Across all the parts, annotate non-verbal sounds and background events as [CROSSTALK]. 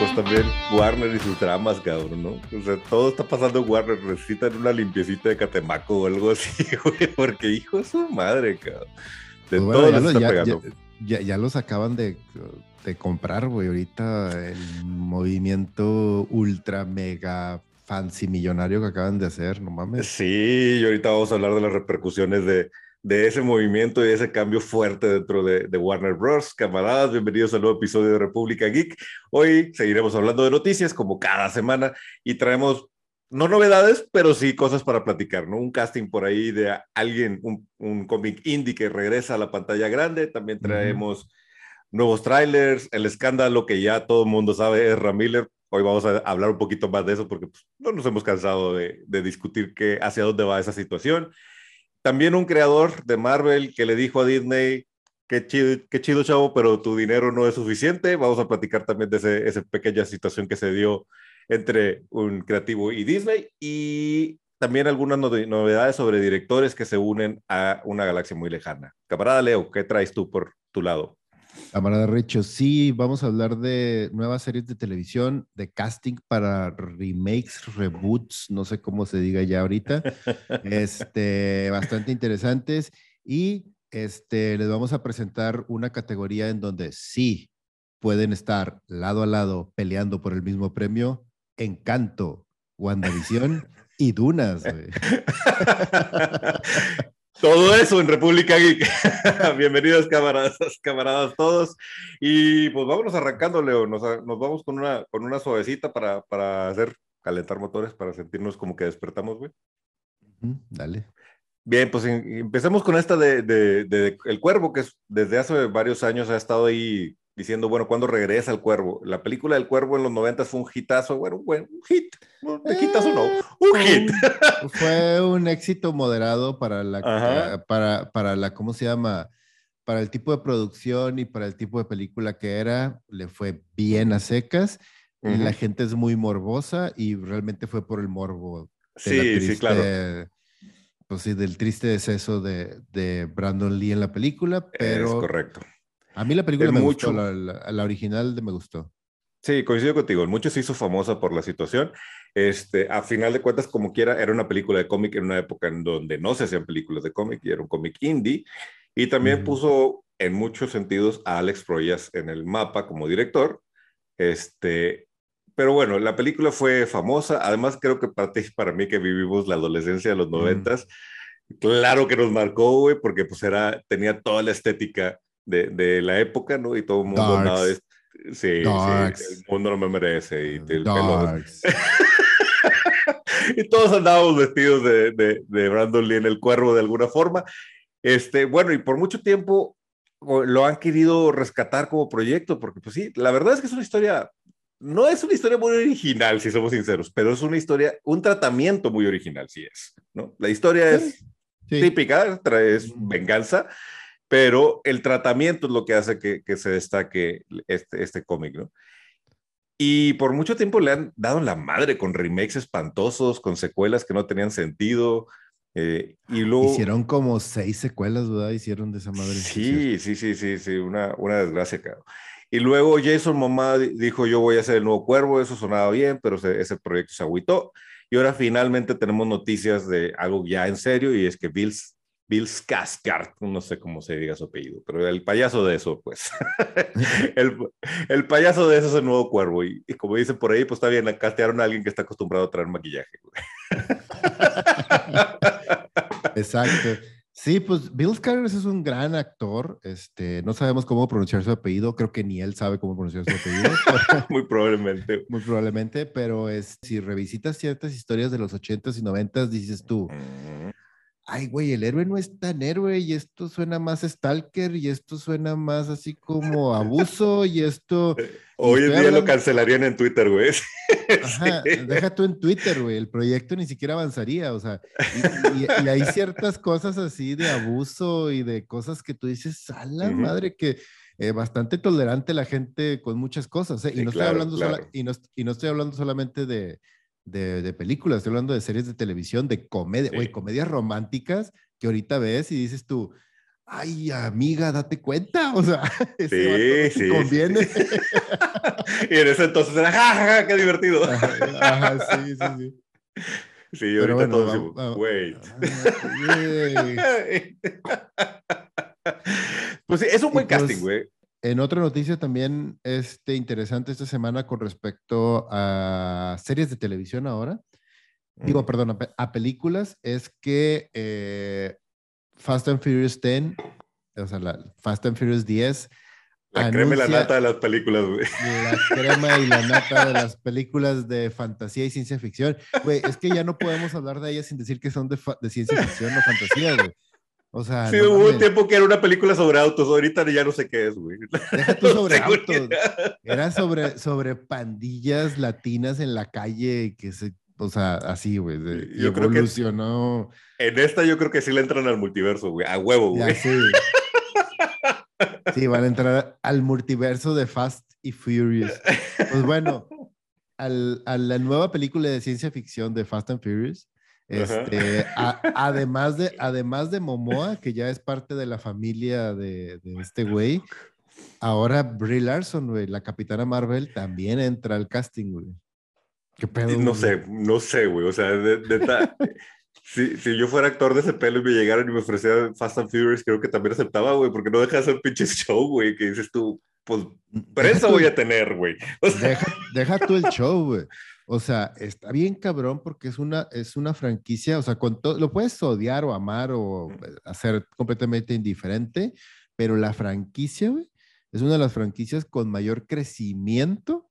narcos también. Warner y sus dramas, cabrón, ¿no? O sea, todo está pasando en Warner. Necesitan una limpiecita de Catemaco o algo así, [LAUGHS] güey, porque hijo de su madre, cabrón. De Pues bueno, todo ya, lo- está ya- pegando. ya- ya- ya los acaban de, de comprar, güey. Ahorita el movimiento ultra mega fancy millonario que acaban de hacer, no mames. Sí, y ahorita vamos a hablar de las repercusiones de, de ese movimiento y ese cambio fuerte dentro de, de Warner Bros. Camaradas, bienvenidos al nuevo episodio de República Geek. Hoy seguiremos hablando de noticias como cada semana y traemos, no novedades, pero sí cosas para platicar, ¿no? Un casting por ahí de alguien, un, un cómic indie que regresa a la pantalla grande. También traemos nuevos trailers, el escándalo que ya todo el mundo sabe es Miller. Hoy vamos a hablar un poquito más de eso porque pues, no nos hemos cansado de, de discutir qué, hacia dónde va esa situación. También un creador de Marvel que le dijo a Disney, qué chido, qué chido chavo, pero tu dinero no es suficiente. Vamos a platicar también de esa pequeña situación que se dio entre un creativo y Disney y también algunas no- novedades sobre directores que se unen a una galaxia muy lejana. Camarada Leo, ¿qué traes tú por tu lado? Camarada Richo, sí, vamos a hablar de nuevas series de televisión, de casting para remakes, reboots, no sé cómo se diga ya ahorita, este, [LAUGHS] bastante interesantes. Y este, les vamos a presentar una categoría en donde sí pueden estar lado a lado peleando por el mismo premio, Encanto, WandaVision y Dunas. [LAUGHS] Todo eso en República Geek. [LAUGHS] Bienvenidos camaradas, camaradas todos. Y pues vámonos arrancando, Leo. Nos, nos vamos con una, con una suavecita para, para hacer calentar motores, para sentirnos como que despertamos, güey. Dale. Bien, pues em- empecemos con esta de, de- de El Cuervo, que es- desde hace varios años ha estado ahí diciendo, bueno, ¿cuándo regresa El Cuervo? La película del Cuervo en los 90 fue un hitazo, bueno, bueno, un hit. No, de hitazo no, un hit. un- Fue un éxito moderado para la, Ajá. para, para la, ¿cómo se llama? Para el tipo de producción y para el tipo de película que era, le fue bien a secas. y La Ujú. gente es muy morbosa y realmente fue por el morbo. la Sí, sí, triste- claro. Pues sí, del triste deceso de, de Brandon Lee en la película, es pero correcto. A mí la película El me mucho. gustó, la, la- la original de me gustó. Sí, coincido contigo. En muchos se hizo famosa por la situación. Este, a final de cuentas, como quiera, era una película de cómic en una época en donde no se hacían películas de cómic y era un cómic indie. Y también puso en muchos sentidos a Alex Proyas en el mapa como director. Este, pero bueno, la película fue famosa. Además, creo que para ti para mí que vivimos la adolescencia de los noventas, claro que nos marcó, güey, porque pues era, tenía toda la estética de, de la época, ¿no? Y todo el mundo andaba de- Sí, Darks. sí, el mundo no me merece. Y, el [LAUGHS] y todos andábamos vestidos de, de, de Brandon Lee en el cuervo de alguna forma. Este, bueno, y por mucho tiempo lo han querido rescatar como proyecto, porque pues sí, la verdad es que es una historia, no es una historia muy original, si somos sinceros, pero es una historia, un tratamiento muy original, sí es, ¿no? La historia es Sí. típica, es venganza, pero el tratamiento es lo que hace que, que se destaque este, este cómic, ¿no? Y por mucho tiempo le han dado la madre con remakes espantosos, con secuelas que no tenían sentido. eh, y luego... Hicieron como seis secuelas, ¿verdad? Hicieron de esa madre. Sí, sí, sí, sí, sí, una, una desgracia, cabrón. Y luego Jason di- dijo, yo voy a hacer el nuevo Cuervo, eso sonaba bien, pero se- ese proyecto se agüitó. Y ahora finalmente tenemos noticias de algo ya en serio, y es que Bill, Bill Skarsgård, no sé cómo se diga su apellido, pero el payaso de eso, pues. [LAUGHS] el, el payaso de eso es el nuevo Cuervo. Y, y como dicen por ahí, pues está bien, castearon a alguien que está acostumbrado a traer maquillaje. [LAUGHS] Exacto. Sí, pues Bill Skarsgård es un gran actor. Este, no sabemos cómo pronunciar su apellido. Creo que ni él sabe cómo pronunciar su apellido. [LAUGHS] Muy probablemente. muy probablemente, pero es, si revisitas ciertas historias de los 80s y 90s, dices tú, Mm. Ay, güey, el héroe no es tan héroe y esto suena más stalker y esto suena más así como abuso y esto... [LAUGHS] Hoy en día lo cancelarían en Twitter, güey. [LAUGHS] Ajá, Sí. deja tú en Twitter, güey, el proyecto ni siquiera avanzaría, o sea, y, y- y hay ciertas cosas así de abuso y de cosas que tú dices, a la madre, que eh, bastante tolerante la gente con muchas cosas, ¿eh? y, Sí, no claro, estoy hablando sola- claro. y, no, y no estoy hablando solamente de, de, de películas, estoy hablando de series de televisión, de comedia, Sí. güey, comedias románticas que ahorita ves y dices tú, ay, amiga, date cuenta, o sea, [LAUGHS] sí, sí, conviene. [LAUGHS] y en ese entonces era, jajaja, qué divertido. Ajá, sí, sí, sí. [LAUGHS] Sí, ahorita bueno, decimos, wait. pues sí, es un buen casting, pues, güey. En otra noticia también este, interesante esta semana con respecto a series de televisión ahora, digo, perdón, a, películas, es que eh, Fast and Furious 10, o sea, la Fast and Furious 10. La crema y la nata de las películas, güey. La crema y la nata de las películas de fantasía y ciencia ficción. Güey, es que ya no podemos hablar de ellas sin decir que son de, de ciencia ficción o fantasía, güey. O sea, sí, hubo un tiempo que era una película sobre autos, ahorita ya no sé qué es, güey. [LAUGHS] Deja tú sobre [LAUGHS] autos. Era sobre, sobre pandillas latinas en la calle que se, o sea, así, güey. Yo evolucionó. Creo que en esta yo creo que sí le entran al multiverso, güey, a huevo, güey. sí. sí, van a entrar al multiverso de Fast y Furious. Pues bueno, [LAUGHS] al, a la nueva película de ciencia ficción de Fast and Furious, este, [LAUGHS] además, de, además de Momoa, que ya es parte de la familia de, de este güey, ahora Brie Larson, güey, la capitana Marvel, también entra al casting, güey. ¿Qué pedo? No sé, no sé, güey. O sea, de, si, si, yo fuera actor de ese pelo y me llegaran y me ofrecieran Fast and Furious, creo que también aceptaba, güey, porque no dejas un pinche show, güey, que dices tú, pues, pero eso voy a tener, güey. [LAUGHS] deja, deja tú el show, güey. O sea, está bien cabrón porque es una, es una franquicia, o sea, con lo puedes odiar o amar o hacer completamente indiferente, pero la franquicia, güey, es una de las franquicias con mayor crecimiento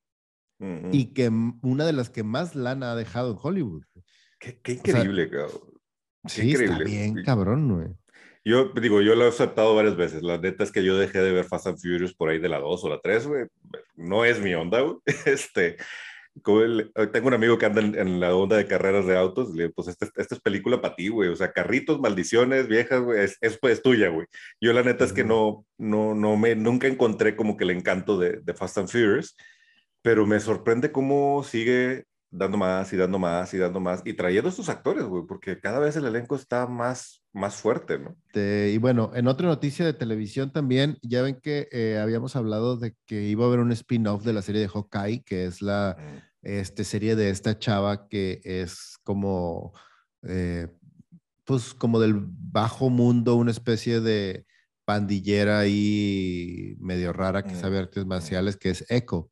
y que una de las que más lana ha dejado en Hollywood. Qué, increíble, cabrón. sí, está bien cabrón, güey. Yo digo, yo lo he aceptado varias veces. La neta es que yo dejé de ver Fast and Furious por ahí de la 2 o la 3, güey. No es mi onda, güey. [LAUGHS] Este, tengo un amigo que anda en, la onda de carreras de autos, le pues esta, esta es película para ti, güey, o sea, carritos, maldiciones, viejas, güey, es, es, pues, tuya, güey. Yo la neta es que no, no, no me, nunca encontré como que el encanto de, de Fast and Furious, pero me sorprende cómo sigue dando más y dando más y dando más y trayendo estos actores, güey, porque cada vez el elenco está más, más fuerte, ¿no? y bueno, en otra noticia de televisión también, ya ven que eh, habíamos hablado de que iba a haber un spin-off de la serie de Hawkeye, que es la este, serie de esta chava que es como, eh, pues como del bajo mundo, una especie de pandillera y medio rara que sabe artes marciales, que es Echo,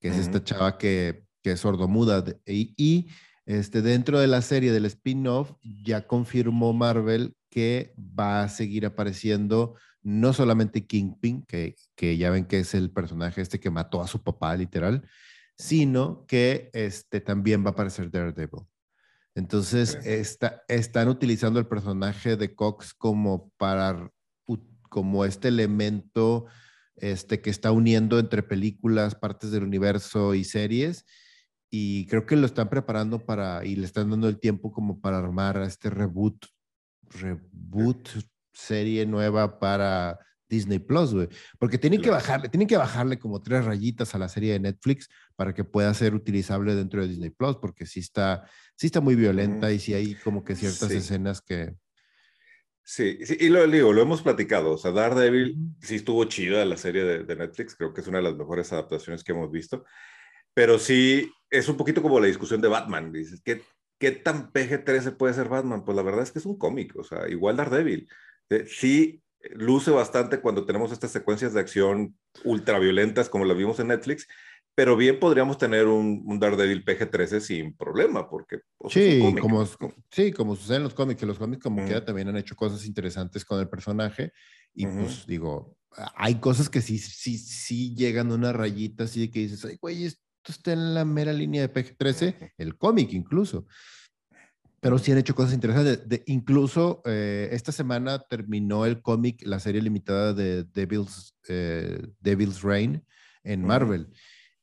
que es esta chava que que es sordomuda. Y, y este, dentro de la serie del spin-off ya confirmó Marvel que va a seguir apareciendo no solamente Kingpin, que, que ya ven que es el personaje este que mató a su papá literal, sino que este, también va a aparecer Daredevil. Entonces, está, están utilizando el personaje de Cox como para como este elemento este, que está uniendo entre películas, partes del universo y series, y creo que lo están preparando para, y le están dando el tiempo como para armar este reboot, reboot serie nueva para Disney Plus, güey. Porque tienen que bajarle, tienen que bajarle como tres rayitas a la serie de Netflix para que pueda ser utilizable dentro de Disney Plus, porque sí está, sí está muy violenta y sí hay como que ciertas escenas que... Sí, sí, y lo digo, lo hemos platicado, o sea, Daredevil sí estuvo chida la serie de, de Netflix, creo que es una de las mejores adaptaciones que hemos visto, pero sí es un poquito como la discusión de Batman. Dices, ¿qué, qué tan PG-13 puede ser Batman? Pues la verdad es que es un cómic, o sea, igual Daredevil. Eh, sí luce bastante cuando tenemos estas secuencias de acción ultraviolentas como las vimos en Netflix, pero bien podríamos tener un, un Daredevil PG-13 sin problema, porque... Pues, sí, como, sí, como sucede en los cómics, que los cómics como que también han hecho cosas interesantes con el personaje, y pues digo, hay cosas que sí, sí, sí llegan a una rayita así de que dices, ay, güey, está en la mera línea de PG-13, el cómic incluso. Pero sí han hecho cosas interesantes. De, incluso eh, esta semana terminó el cómic, la serie limitada de Devil's, eh, Devil's Reign en Marvel.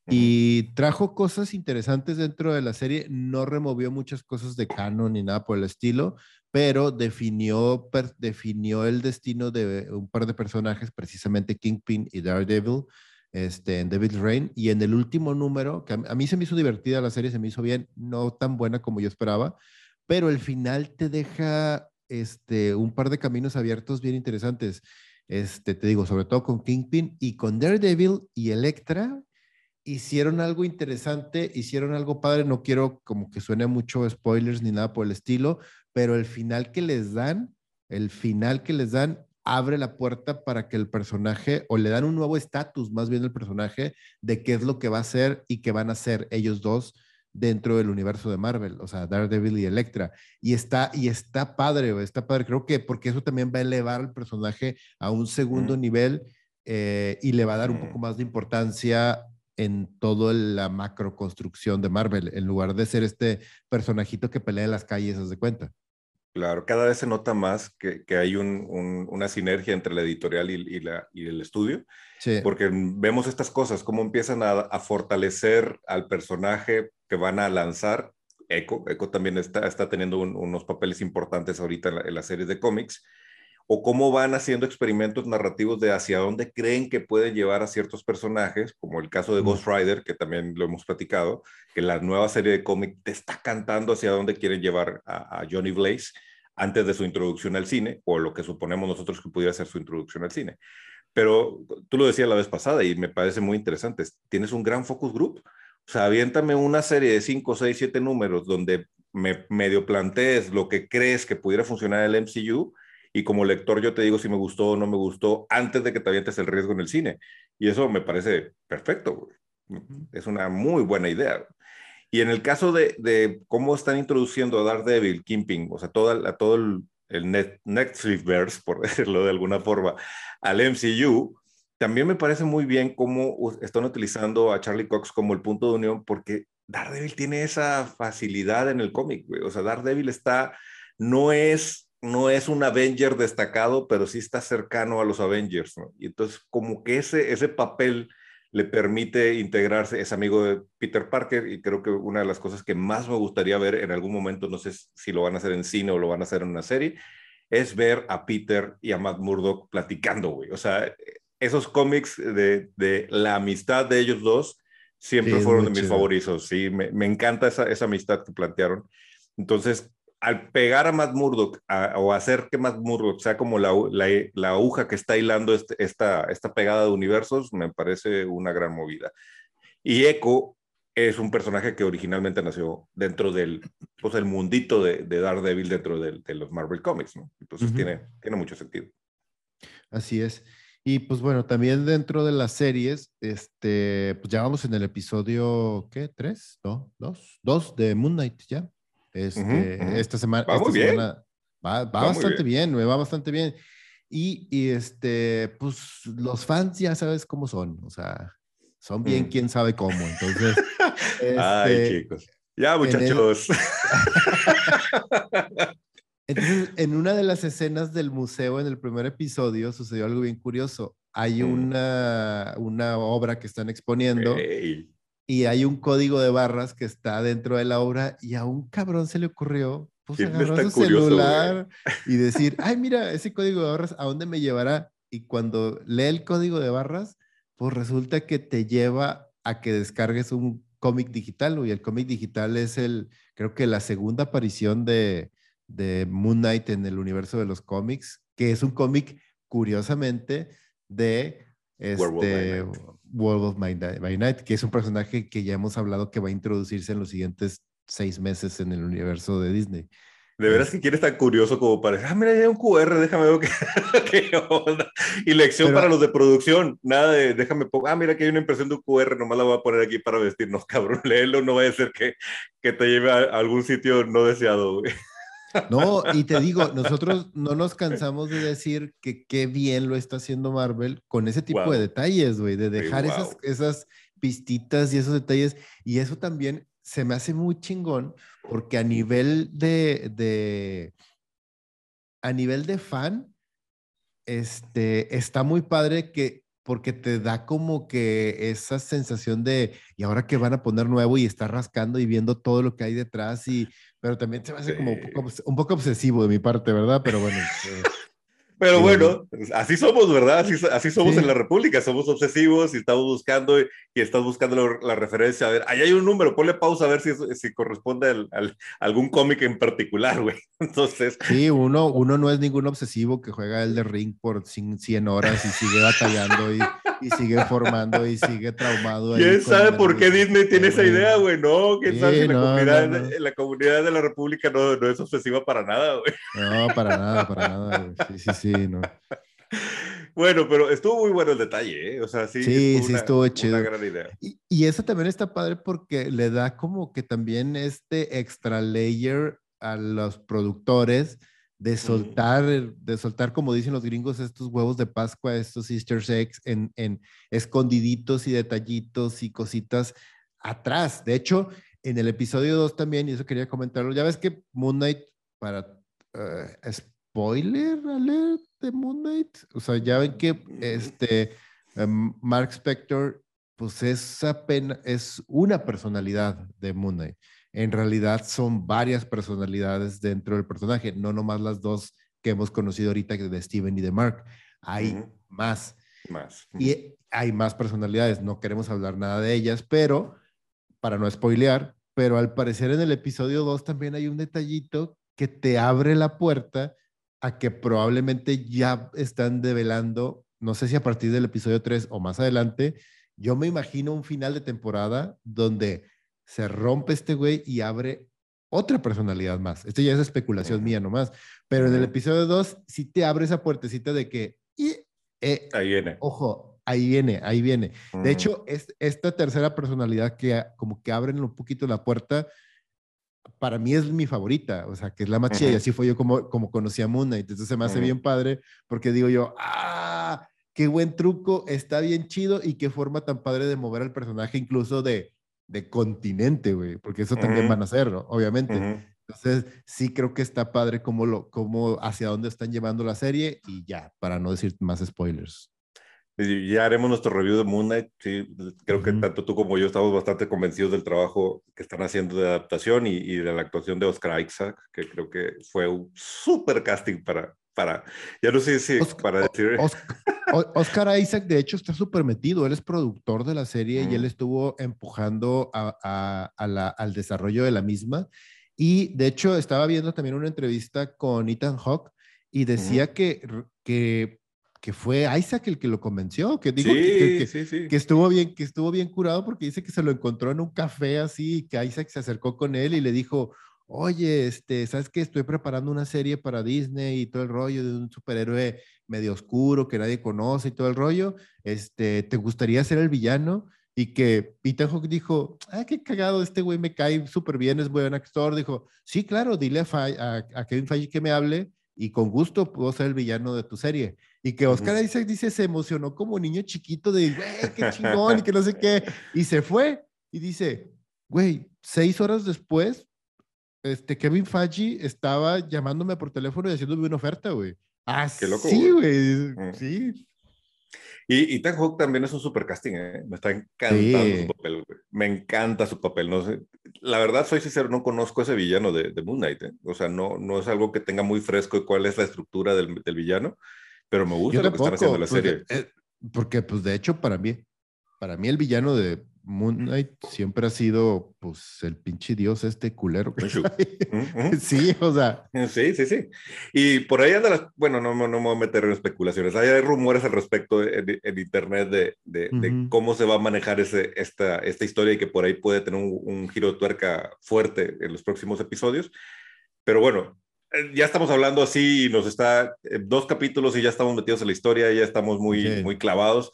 Y trajo cosas interesantes dentro de la serie. No removió muchas cosas de canon ni nada por el estilo, pero definió, definió el destino de un par de personajes, precisamente Kingpin y Daredevil, este, en Devil's Reign. Y en el último número, que a, mí se me hizo divertida la serie, se me hizo bien, no tan buena como yo esperaba, pero el final te deja este, un par de caminos abiertos bien interesantes. este, te digo, sobre todo con Kingpin y con Daredevil y Electra, hicieron algo interesante, hicieron algo padre, no quiero como que suene mucho spoilers ni nada por el estilo, pero el final que les dan, el final que les dan abre la puerta para que el personaje, o le dan un nuevo estatus más bien el personaje, de qué es lo que va a hacer y qué van a hacer ellos dos dentro del universo de Marvel, o sea, Daredevil y Electra. Y está, y está padre, está padre. Creo que porque eso también va a elevar al personaje a un segundo nivel eh, y le va a dar un poco más de importancia en toda la macro construcción de Marvel, en lugar de ser este personajito que pelea en las calles, ¿se de cuenta? Claro, cada vez se nota más que, hay una sinergia entre la editorial y, la, y el estudio, sí. porque vemos estas cosas, cómo empiezan a, fortalecer al personaje que van a lanzar. Echo, Echo también está, está teniendo unos papeles importantes ahorita en, en las series de cómics, o cómo van haciendo experimentos narrativos de hacia dónde creen que pueden llevar a ciertos personajes, como el caso de Ghost Rider, que también lo hemos platicado, que la nueva serie de cómic te está cantando hacia dónde quieren llevar a, Johnny Blaze antes de su introducción al cine, o lo que suponemos nosotros que pudiera ser su introducción al cine. Pero tú lo decías la vez pasada y me parece muy interesante, tienes un gran focus group, o sea, aviéntame una serie de 5, 6, 7 números donde me medio plantees lo que crees que pudiera funcionar el MCU y como lector yo te digo si me gustó o no me gustó antes de que te avientes el riesgo en el cine. Y eso me parece perfecto. Es una muy buena idea. Y en el caso de, de cómo están introduciendo a Daredevil, Kimping, o sea, toda, todo el, el net, Netflixverse, por [LAUGHS] decirlo de alguna forma, al MCU, también me parece muy bien cómo están utilizando a Charlie Cox como el punto de unión, porque Daredevil tiene esa facilidad en el cómic, O sea, Daredevil está, no es no es un Avenger destacado, pero sí está cercano a los Avengers, ¿no? Y entonces como que ese, ese papel le permite integrarse, es amigo de Peter Parker y creo que una de las cosas que más me gustaría ver en algún momento, no sé si lo van a hacer en cine o lo van a hacer en una serie, es ver a Peter y a Matt Murdock platicando, güey. O sea, esos cómics de, de la amistad de ellos dos siempre fueron de mis favoritos, sí, me, me encanta esa, esa amistad que plantearon. Entonces, al pegar a Matt Murdock o hacer que Matt Murdock sea como la, la, aguja que está hilando este, esta, esta pegada de universos, me parece una gran movida. Y Echo es un personaje que originalmente nació dentro del pues, el mundito de, de Daredevil dentro de, de, los Marvel Comics, ¿no? Entonces tiene, tiene mucho sentido. Así es. Y pues bueno, también dentro de las series, este, pues ya vamos en el episodio, ¿qué? ¿Tres? ¿No? ¿Dos? ¿Dos de Moon Knight ya? Este, Esta semana, va, va, bastante bien. me va bastante bien. Y, y, este, pues los fans ya sabes cómo son, o sea, son bien, mm. quién sabe cómo. Entonces, [LAUGHS] ay, este, chicos, ya muchachos. [LAUGHS] Entonces, en una de las escenas del museo, en el primer episodio, sucedió algo bien curioso. Hay mm. una, una obra que están exponiendo y hay un código de barras que está dentro de la obra y a un cabrón se le ocurrió pues agarrar su celular y decir, ay, mira, ese código de barras, ¿a dónde me llevará? Y cuando lee el código de barras, pues resulta que te lleva a que descargues un cómic digital, y el cómic digital es el, creo que la segunda aparición de, de Moon Knight en el universo de los cómics, que es un cómic, curiosamente, de este, World of My, Night, que es un personaje que ya hemos hablado que va a introducirse en los siguientes seis meses en el universo de Disney. De veras que quieres tan curioso como para ah, mira, hay un QR, déjame ver qué, [LAUGHS] onda. Y lección para los de producción, nada de, déjame, ah, mira que hay una impresión de un QR, nomás la voy a poner aquí para vestirnos, [LAUGHS] cabrón, léelo, no vaya a ser que, que te lleve a algún sitio no deseado, güey. No, y te digo, nosotros no nos cansamos de decir que qué bien lo está haciendo Marvel con ese tipo de detalles, güey, de dejar esas, esas pistitas y esos detalles. Y eso también se me hace muy chingón porque a nivel de, de a nivel de fan, este, está muy padre que porque te da como que esa sensación de, y ahora que van a poner nuevo y está rascando y viendo todo lo que hay detrás y pero también se me hace como un poco, obsesivo de mi parte, ¿verdad? Pero bueno. Este, Pero bueno, así somos, ¿verdad? Así, somos en la República, somos obsesivos y estamos buscando y, estás buscando la, referencia. A ver, ahí hay un número, ponle pausa a ver si, si corresponde a algún cómic en particular, güey. [LAUGHS] Entonces. Sí, uno, uno no es ningún obsesivo que juega el de ring por 100 horas y sigue batallando y, y sigue formando y sigue traumado. ¿Quién sabe por qué Disney tiene esa idea, güey? No, quién sabe la, comunidad, la comunidad de la República no, no es obsesiva para nada, güey. No, para nada, para nada. Sí, sí, sí, no. [LAUGHS] Bueno, pero estuvo muy bueno el detalle, ¿eh? O sea, sí. Sí, estuvo sí, estuvo chido. Una gran idea. Y, y, eso también está padre porque le da como que también este extra layer a los productores de soltar, de soltar, como dicen los gringos, estos huevos de Pascua, estos Easter eggs en, en escondiditos y detallitos y cositas atrás. De hecho, en el episodio 2 también, y eso quería comentarlo, ya ves que Moon Knight, para uh, spoiler alert de Moon Knight, o sea, ya ven que este um, Mark Spector, pues es apenas, es una personalidad de Moon Knight en realidad son varias personalidades dentro del personaje, no nomás las dos que hemos conocido ahorita de Steven y de Mark. Hay más. Más. Y hay más personalidades, no queremos hablar nada de ellas, pero para no spoilear, pero al parecer en el episodio 2 también hay un detallito que te abre la puerta a que probablemente ya están develando, no sé si a partir del episodio 3 o más adelante, yo me imagino un final de temporada donde se rompe este güey y abre otra personalidad más. Esto ya es especulación mía nomás. Pero en el episodio 2 sí te abre esa puertecita de que... Y, eh, ahí viene. Ojo, ahí viene, ahí viene. De hecho, es, esta tercera personalidad que como que abren un poquito la puerta, para mí es mi favorita, o sea, que es la más chida, y así fue yo como, como conocí a Moon Knight. Entonces se me hace bien padre, porque digo yo, ah, qué buen truco, está bien chido, y qué forma tan padre de mover al personaje, incluso de de continente, güey, porque eso también van a hacer, obviamente. Entonces, sí creo que está padre cómo lo, cómo, hacia dónde están llevando la serie y ya, para no decir más spoilers. Ya haremos nuestro review de Moon Knight. Sí, creo que tanto tú como yo estamos bastante convencidos del trabajo que están haciendo de adaptación y, y de la actuación de Oscar Isaac, que creo que fue un súper casting para, para, ya no sé si para decir. [LAUGHS] Oscar, Isaac, de hecho, está súper metido. Él es productor de la serie y él estuvo empujando a, la, al desarrollo de la misma. Y de hecho, estaba viendo también una entrevista con Ethan Hawke y decía que, que, que, fue Isaac el que lo convenció, que dijo que, que, estuvo bien, que estuvo bien curado porque dice que se lo encontró en un café así, que Isaac se acercó con él y le dijo, oye, este, ¿sabes qué? Estoy preparando una serie para Disney y todo el rollo de un superhéroe medio oscuro que nadie conoce y todo el rollo. Este, ¿te gustaría ser el villano? Y que Peter Hook dijo, ah, qué cagado, este güey me cae súper bien, es buen actor. Dijo, sí, claro, dile a, Kevin Feige que me hable y con gusto puedo ser el villano de tu serie. Y que Oscar Isaac dice, se emocionó como niño chiquito de, güey, qué chingón y que no sé qué. Y se fue y dice, güey, seis horas después este, Kevin Feige estaba llamándome por teléfono y haciéndome una oferta, güey. Ah, Qué loco, sí, güey. Mm. Sí. Y, y Hawk también es un super casting, ¿eh? Me está encantando su papel, güey. Me encanta su papel. No sé. La verdad, soy sincero, no conozco ese villano de, de Moon Knight. ¿eh? O sea, no, no es algo que tenga muy fresco cuál es la estructura del, del villano, pero me gusta lo que están haciendo en la serie. Eh, porque, pues, de hecho, para mí, para mí el villano de, Moon Knight siempre ha sido, pues, el pinche dios este culero. [LAUGHS] sí, o sea. Sí, sí, sí. Y por ahí anda las, bueno, no, no, me voy a meter en especulaciones. Hay, rumores al respecto en, internet de, de, cómo se va a manejar ese, esta, esta historia y que por ahí puede tener un, giro de tuerca fuerte en los próximos episodios. Pero bueno, eh, ya estamos hablando así y nos está eh, dos capítulos y ya estamos metidos en la historia, ya estamos muy, muy clavados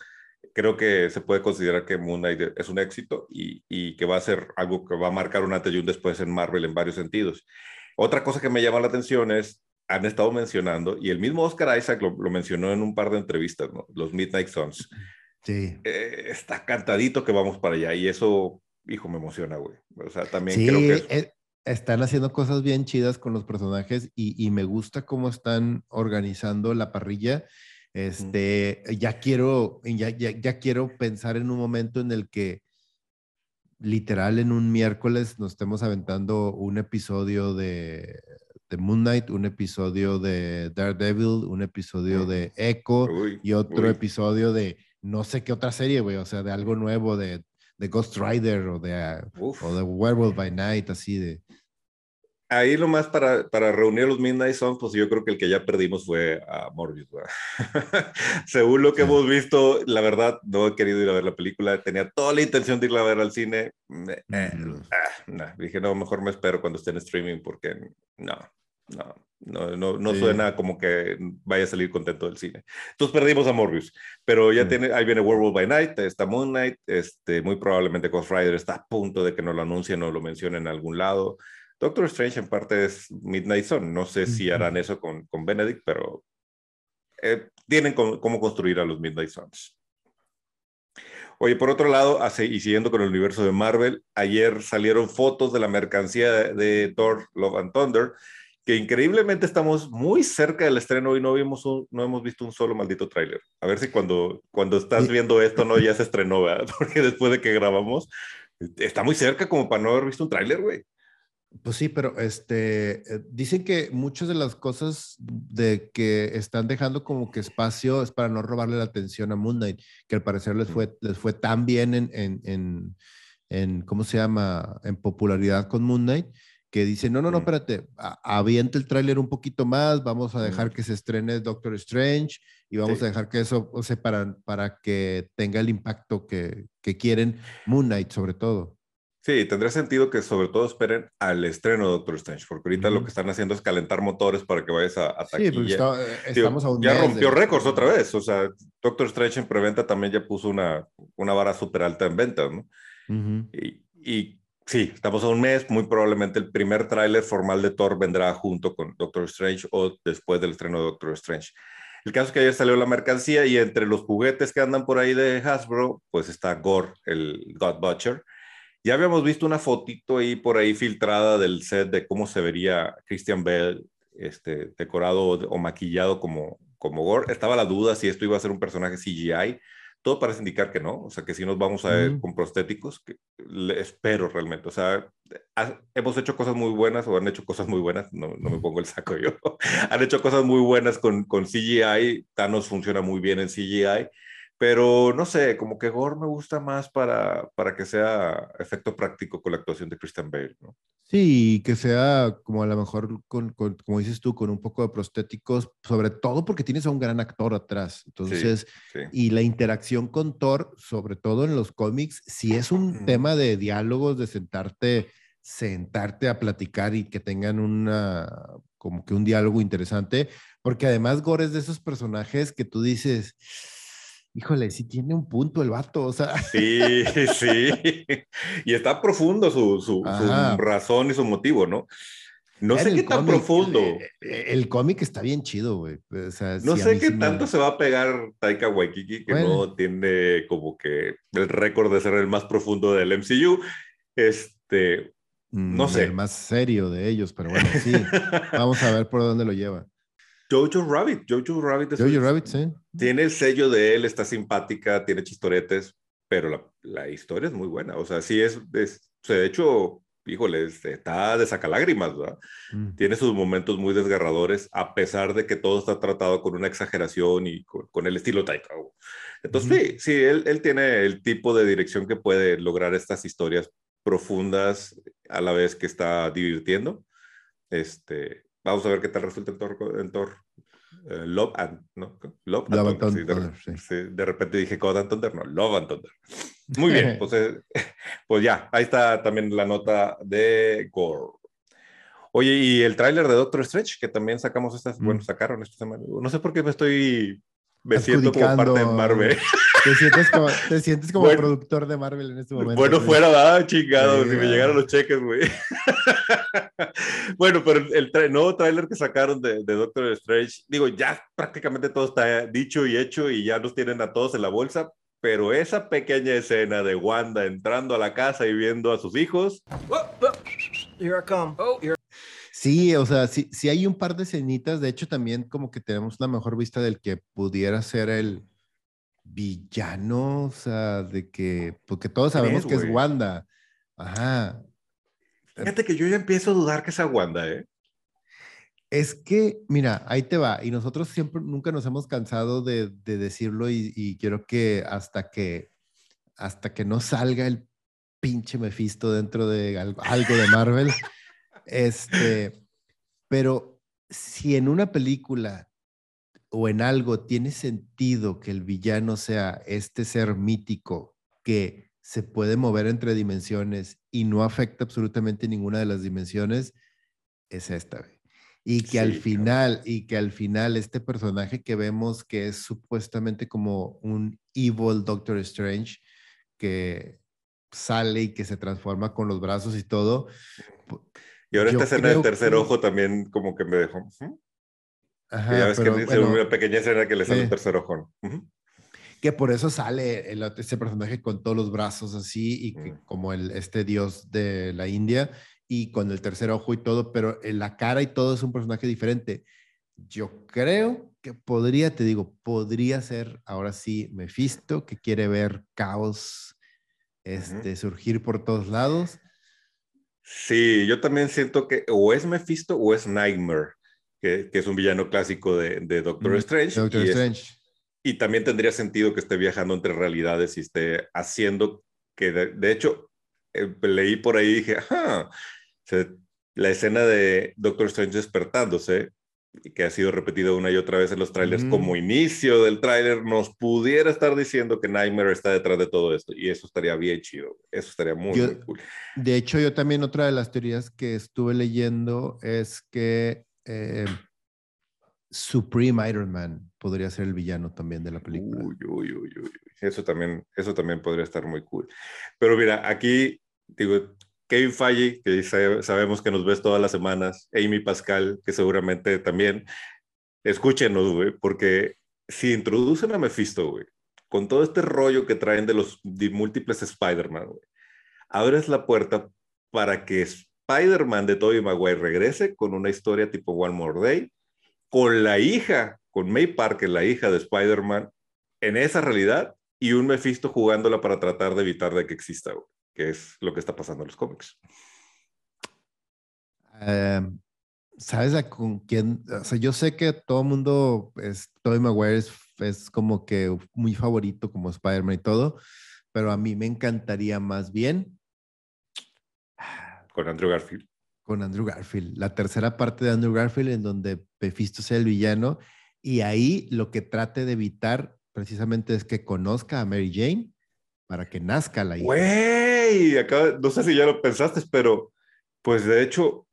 creo que se puede considerar que Moon Knight es un éxito y, y, que va a ser algo que va a marcar un antes y un después en Marvel en varios sentidos. Otra cosa que me llama la atención es, han estado mencionando, y el mismo Oscar Isaac lo, mencionó en un par de entrevistas, ¿no? los Midnight Suns. Sí. Eh, está cantadito que vamos para allá y eso, hijo, me emociona, güey. O sea, también creo que... Eh, están haciendo cosas bien chidas con los personajes y, y me gusta cómo están organizando la parrilla este, ya quiero, ya, ya, quiero pensar en un momento en el que literal en un miércoles nos estemos aventando un episodio de, de Moon Knight, un episodio de Daredevil, un episodio de Echo y otro episodio de no sé qué otra serie, güey, o sea, de algo nuevo de, de Ghost Rider o de, o de Werewolf by Night, así de ahí lo más para, para reunir los Midnight Suns, pues yo creo que el que ya perdimos fue a Morbius. [LAUGHS] Según lo que hemos visto, la verdad, no he querido ir a ver la película. Tenía toda la intención de ir a ver al cine. Eh, ah, dije, no, mejor me espero cuando esté en streaming porque no, no, no, no, no suena como que vaya a salir contento del cine. Entonces perdimos a Morbius, pero ya tiene, ahí viene Werewolf by Night, está Moon Knight, este, muy probablemente Ghost Rider está a punto de que no lo anuncien o lo mencionen en algún lado. Doctor Strange en parte es Midnight Sun. No sé si harán eso con, con Benedict, pero eh, tienen cómo, construir a los Midnight Suns. Oye, por otro lado, y siguiendo con el universo de Marvel, ayer salieron fotos de la mercancía de, Thor Love and Thunder, que increíblemente estamos muy cerca del estreno y no, vimos no hemos visto un solo maldito tráiler. A ver si cuando, cuando estás viendo esto no ya se estrenó, ¿verdad? [LAUGHS] Porque después de que grabamos, está muy cerca como para no haber visto un tráiler, güey. Pues sí, pero este, eh, dicen que muchas de las cosas de que están dejando como que espacio es para no robarle la atención a Moon Knight, que al parecer les fue, les fue tan bien en, en, en, en ¿cómo se llama?, en popularidad con Moon Knight, que dice, no, no, no, espérate, avienta el tráiler un poquito más, vamos a dejar que se estrene Doctor Strange y vamos a dejar que eso, o sea, para, para que tenga el impacto que, que quieren Moon Knight sobre todo. Sí, tendría sentido que sobre todo esperen al estreno de Doctor Strange, porque ahorita lo que están haciendo es calentar motores para que vayas a, a taquilla. Sí, eh, estamos a un Ya rompió récords otra vez, o sea, Doctor Strange en preventa también ya puso una, una vara súper alta en venta, ¿no? y, y, sí, estamos a un mes, muy probablemente el primer tráiler formal de Thor vendrá junto con Doctor Strange o después del estreno de Doctor Strange. El caso es que ayer salió la mercancía y entre los juguetes que andan por ahí de Hasbro, pues está Gore, el God Butcher, ya habíamos visto una fotito ahí por ahí filtrada del set de cómo se vería Christian Bell este, decorado o maquillado como, como Gore. Estaba la duda si esto iba a ser un personaje CGI. Todo parece indicar que no, o sea, que si nos vamos a ver con prostéticos, que le espero realmente. O sea, hemos hecho cosas muy buenas o han hecho cosas muy buenas, no, no me pongo el saco yo. [LAUGHS] han hecho cosas muy buenas con, con CGI, Thanos funciona muy bien en CGI pero no sé, como que Gore me gusta más para, para que sea efecto práctico con la actuación de Christian Bale, ¿no? Sí, que sea como a lo mejor, con, como dices tú, con un poco de prostéticos, sobre todo porque tienes a un gran actor atrás. Entonces, y la interacción con Thor, sobre todo en los cómics, si es un tema de diálogos, de sentarte, sentarte a platicar y que tengan una, como que un diálogo interesante, porque además Gore es de esos personajes que tú dices híjole, sí tiene un punto el vato, o sea. Sí, [LAUGHS] sí. Y está profundo su, su, razón y su motivo, ¿no? No sé qué tan profundo. Eh, eh, el, cómic está bien chido, güey. O sea, no sé qué tanto se va a pegar Taika Waikiki, que no tiene como que el récord de ser el más profundo del MCU. Este, no mm, sé. El más serio de ellos, pero bueno, sí. [LAUGHS] Vamos a ver por dónde lo lleva. Jojo Rabbit. Jojo Rabbit, Jojo Rabbit sí. tiene el sello de él, está simpática, tiene chistoretes, pero la, la historia es muy buena. O sea, sí es, es de hecho, híjole, está de sacalágrimas, ¿verdad? Mm. Tiene sus momentos muy desgarradores, a pesar de que todo está tratado con una exageración y con, el estilo Taika. Entonces, sí, sí, él, él tiene el tipo de dirección que puede lograr estas historias profundas a la vez que está divirtiendo. Este, Vamos a ver qué tal resulta el Thor, eh, Love and, ¿no? Love, and Thunder. de, repente dije God and Thunder, no, Love and Thunder. Muy bien, pues, eh, [LAUGHS] pues ya, ahí está también la nota de Gore. Oye, y el tráiler de Doctor Stretch, que también sacamos estas, bueno, mm. sacaron esta semana. No sé por qué me estoy me siento como parte de Marvel. [LAUGHS] Te sientes como, te sientes como productor de Marvel en este momento. Bueno, fuera, ah, chingado, si me llegaron los cheques, güey. [LAUGHS] [LAUGHS] bueno, pero el, nuevo tráiler que sacaron de, de, Doctor Strange, digo, ya prácticamente todo está dicho y hecho y ya nos tienen a todos en la bolsa, pero esa pequeña escena de Wanda entrando a la casa y viendo a sus hijos. Here I come. Oh, Sí, o sea, sí, sí hay un par de escenitas, de hecho también como que tenemos la mejor vista del que pudiera ser el villano, o sea, de que, porque todos sabemos que es Wanda. Ajá. Fíjate que yo ya empiezo a dudar que sea Wanda, ¿eh? Es que, mira, ahí te va. Y nosotros siempre, nunca nos hemos cansado de, de decirlo y, y, quiero que hasta que, hasta que no salga el pinche Mephisto dentro de algo, algo de Marvel, [LAUGHS] este, pero si en una película o en algo tiene sentido que el villano sea este ser mítico que se puede mover entre dimensiones y no afecta absolutamente ninguna de las dimensiones, es esta. Y que al final, y que al final este personaje que vemos que es supuestamente como un evil Doctor Strange, que sale y que se transforma con los brazos y todo. Y ahora esta escena del tercer ojo también como que me dejó. Ajá, ya ves que es una pequeña escena que le sale el tercer ojo. Que por eso sale el, este personaje con todos los brazos así y que, como el, este dios de la India y con el tercer ojo y todo, pero en la cara y todo es un personaje diferente. Yo creo que podría, te digo, podría ser ahora sí Mephisto, que quiere ver caos este, surgir por todos lados. Sí, yo también siento que o es Mephisto o es Nightmare, que, que es un villano clásico de, de Doctor Strange. Doctor y Strange. Y también tendría sentido que esté viajando entre realidades y esté haciendo que, de, hecho, eh, leí por ahí y dije, ajá, la escena de Doctor Strange despertándose, que ha sido repetido una y otra vez en los trailers, como inicio del tráiler, nos pudiera estar diciendo que Nightmare está detrás de todo esto. Y eso estaría bien chido. Eso estaría muy, muy cool. De hecho, yo también otra de las teorías que estuve leyendo es que eh, Supreme Iron Man podría ser el villano también de la película. Uy, uy, uy, uy. Eso también, eso también podría estar muy cool. Pero mira, aquí digo, Kevin Feige, que sabemos que nos ves todas las semanas, Amy Pascal, que seguramente también, escúchenos, güey, porque si introducen a Mephisto, güey, con todo este rollo que traen de los múltiples Spider-Man, güey, abres la puerta para que Spider-Man de Tobey Maguire regrese con una historia tipo One More Day, con la hija, con May Parker, la hija de Spider-Man, en esa realidad, y un Mephisto jugándola para tratar de evitar de que exista, güey que es lo que está pasando en los cómics. Em, ¿Sabes a con quién? O sea, yo sé que todo el mundo, es, Tobey Maguire es, como que muy favorito como Spider-Man y todo, pero a mí me encantaría más bien. Con Andrew Garfield. Con Andrew Garfield. La tercera parte de Andrew Garfield en donde Mephisto sea el villano y ahí lo que trate de evitar precisamente es que conozca a Mary Jane para que nazca la hija. Güey, no sé si ya lo pensaste, pero pues de hecho,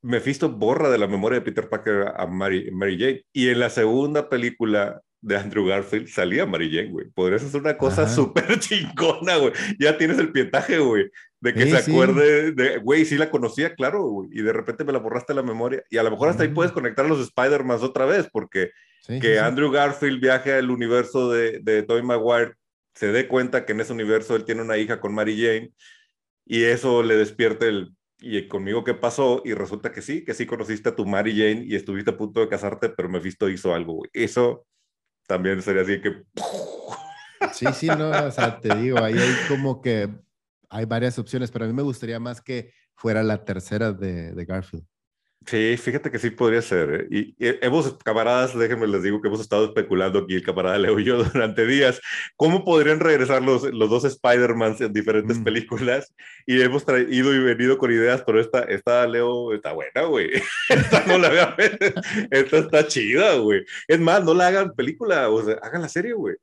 Mephisto borra de la memoria de Peter Parker a Mary, Mary Jane. Y en la segunda película de Andrew Garfield salía Mary Jane, güey. Podrías hacer una cosa súper chingona, güey. Ya tienes el pietaje, güey, de que se acuerde de, güey, sí la conocía, claro, güey. Y de repente me la borraste la memoria. Y a lo mejor hasta ahí puedes conectar a los Spider-Man otra vez, porque que Andrew Garfield viaje al universo de, de Tobey Maguire se dé cuenta que en ese universo él tiene una hija con Mary Jane y eso le despierta el, ¿y conmigo qué pasó? Y resulta que sí, que sí conociste a tu Mary Jane y estuviste a punto de casarte, pero Mephisto hizo algo. Eso también sería así que... Sí, sí, no, o sea, te digo, ahí hay como que hay varias opciones, pero a mí me gustaría más que fuera la tercera de, de Garfield. Sí, fíjate que sí podría ser. ¿eh? Y, hemos, camaradas, déjenme les digo que hemos estado especulando aquí, el camarada Leo y yo, [LAUGHS] durante días, cómo podrían regresar los, los dos Spider-Mans en diferentes mm. películas. Y hemos ido y venido con ideas, pero esta, esta Leo, está buena, güey. [LAUGHS] esta no la [LAUGHS] esta está chida, güey. Es más, no la hagan película, o sea, hagan la serie, güey.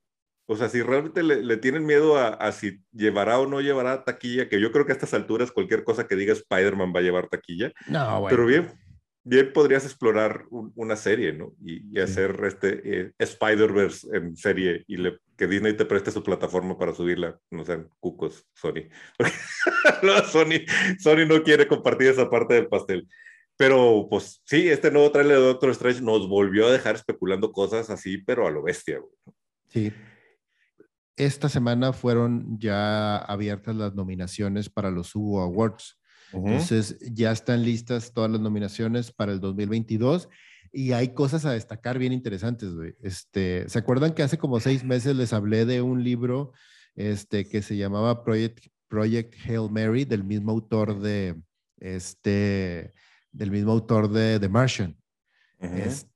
O sea, si realmente le, le tienen miedo a, a, si llevará o no llevará taquilla, que yo creo que a estas alturas cualquier cosa que diga Spider-Man va a llevar taquilla. No, güey. Pero bien, bien podrías explorar una serie, ¿no? Y, hacer este eh, Spider-Verse en serie y le, que Disney te preste su plataforma para subirla, no sean cucos, Sony. [LAUGHS] no, Sony. Sony no quiere compartir esa parte del pastel. Pero pues sí, este nuevo trailer de Doctor Strange nos volvió a dejar especulando cosas así, pero a lo bestia. Sí. Esta semana fueron ya abiertas las nominaciones para los Hugo Awards. Entonces ya están listas todas las nominaciones para el 2022 y hay cosas a destacar bien interesantes, güey. Este, ¿Se acuerdan que hace como seis meses les hablé de un libro este, que se llamaba Project, Project Hail Mary del mismo autor de, este, del mismo autor de The Martian? este,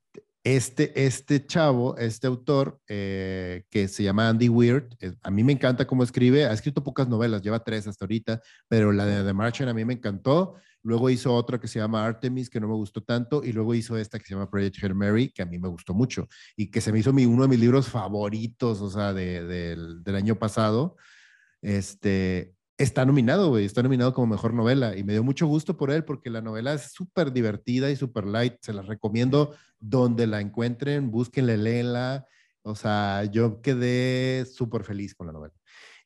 este, este chavo, este autor, eh, que se llama Andy Weird, a mí me encanta cómo escribe, ha escrito pocas novelas, lleva tres hasta ahorita, pero la de The Martian a mí me encantó. Luego hizo otra que se llama Artemis, que no me gustó tanto, y luego hizo esta que se llama Project Hail Mary, que a mí me gustó mucho, y que se me hizo mi, uno de mis libros favoritos, o sea, de, del año pasado. Este, está nominado, güey, está nominado como mejor novela y me dio mucho gusto por él porque la novela es súper divertida y súper light. Se la recomiendo donde la encuentren, búsquenla, léenla. O sea, yo quedé súper feliz con la novela.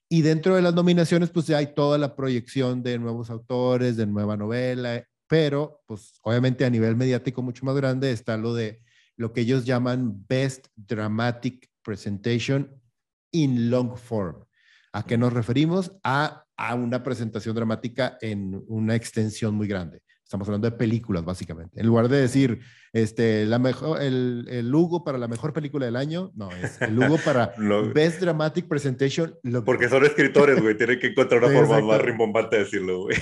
Y dentro de las nominaciones, pues ya hay toda la proyección de nuevos autores, de nueva novela, pero pues obviamente a nivel mediático mucho más grande está lo de lo que ellos llaman Best Dramatic Presentation in Long Form. ¿A qué nos referimos? A a una presentación dramática en una extensión muy grande. Estamos hablando de películas, básicamente. En lugar de decir, este, la mejor, el, el Hugo para la mejor película del año, no, es el Hugo para [LAUGHS] Best Dramatic Presentation. Porque son escritores, güey, tienen que encontrar una forma más rimbombante de decirlo, güey.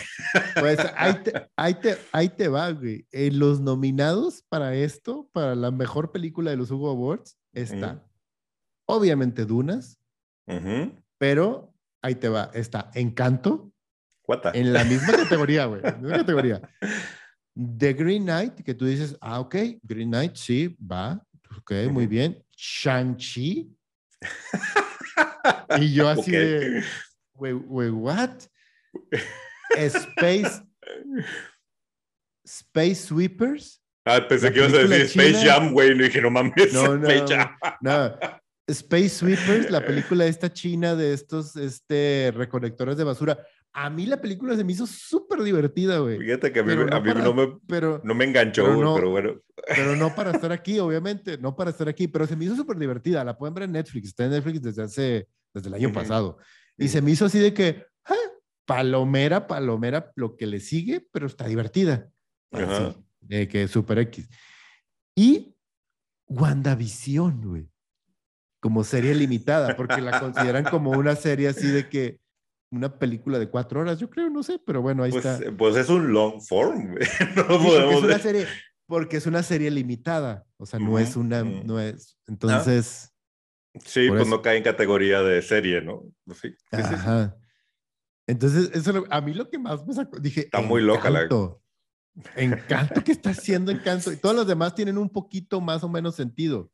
Pues [LAUGHS] ahí te, ahí te, ahí te va, güey. En los nominados para esto, para la mejor película de los Hugo Awards, está, obviamente, Dunas, pero ahí te va, está Encanto. En la misma categoría, güey. En la misma categoría. The Green Knight, que tú dices, ah, ok, Green Knight, sí, va. Ok, muy bien. Shang-Chi. y yo así de, güey, what? Space. Space Sweepers. Ah, pensé que ibas a decir Space Jam, güey. No dije, no mames. No, no, Space Jam. no. Space Sweepers, la película esta china de estos este, recolectores de basura. A mí la película se me hizo súper divertida, güey. Fíjate que a mí, no, me, pero, no me enganchó, pero, bueno. Pero no para [LAUGHS] estar aquí, obviamente, no para estar aquí, pero se me hizo súper divertida. La pueden ver en Netflix, está en Netflix desde hace, desde el año pasado. Y se me hizo así de que, ah, palomera, palomera, lo que le sigue, pero está divertida. Así, de que super X. Y WandaVision, güey como serie limitada, porque la [LAUGHS] consideran como una serie así de que una película de cuatro horas, yo creo, no sé, pero bueno, ahí pues, está. Pues es un long form. [LAUGHS] no porque, es una serie, porque es una serie limitada, o sea, no es una, no es, entonces... Sí, pues no cae en categoría de serie, ¿no? Pues sí, Ajá. Entonces, eso a mí lo que más me sacó, dije... Está muy loca la... Encanto que está haciendo Encanto. Y todos los demás tienen un poquito más o menos sentido.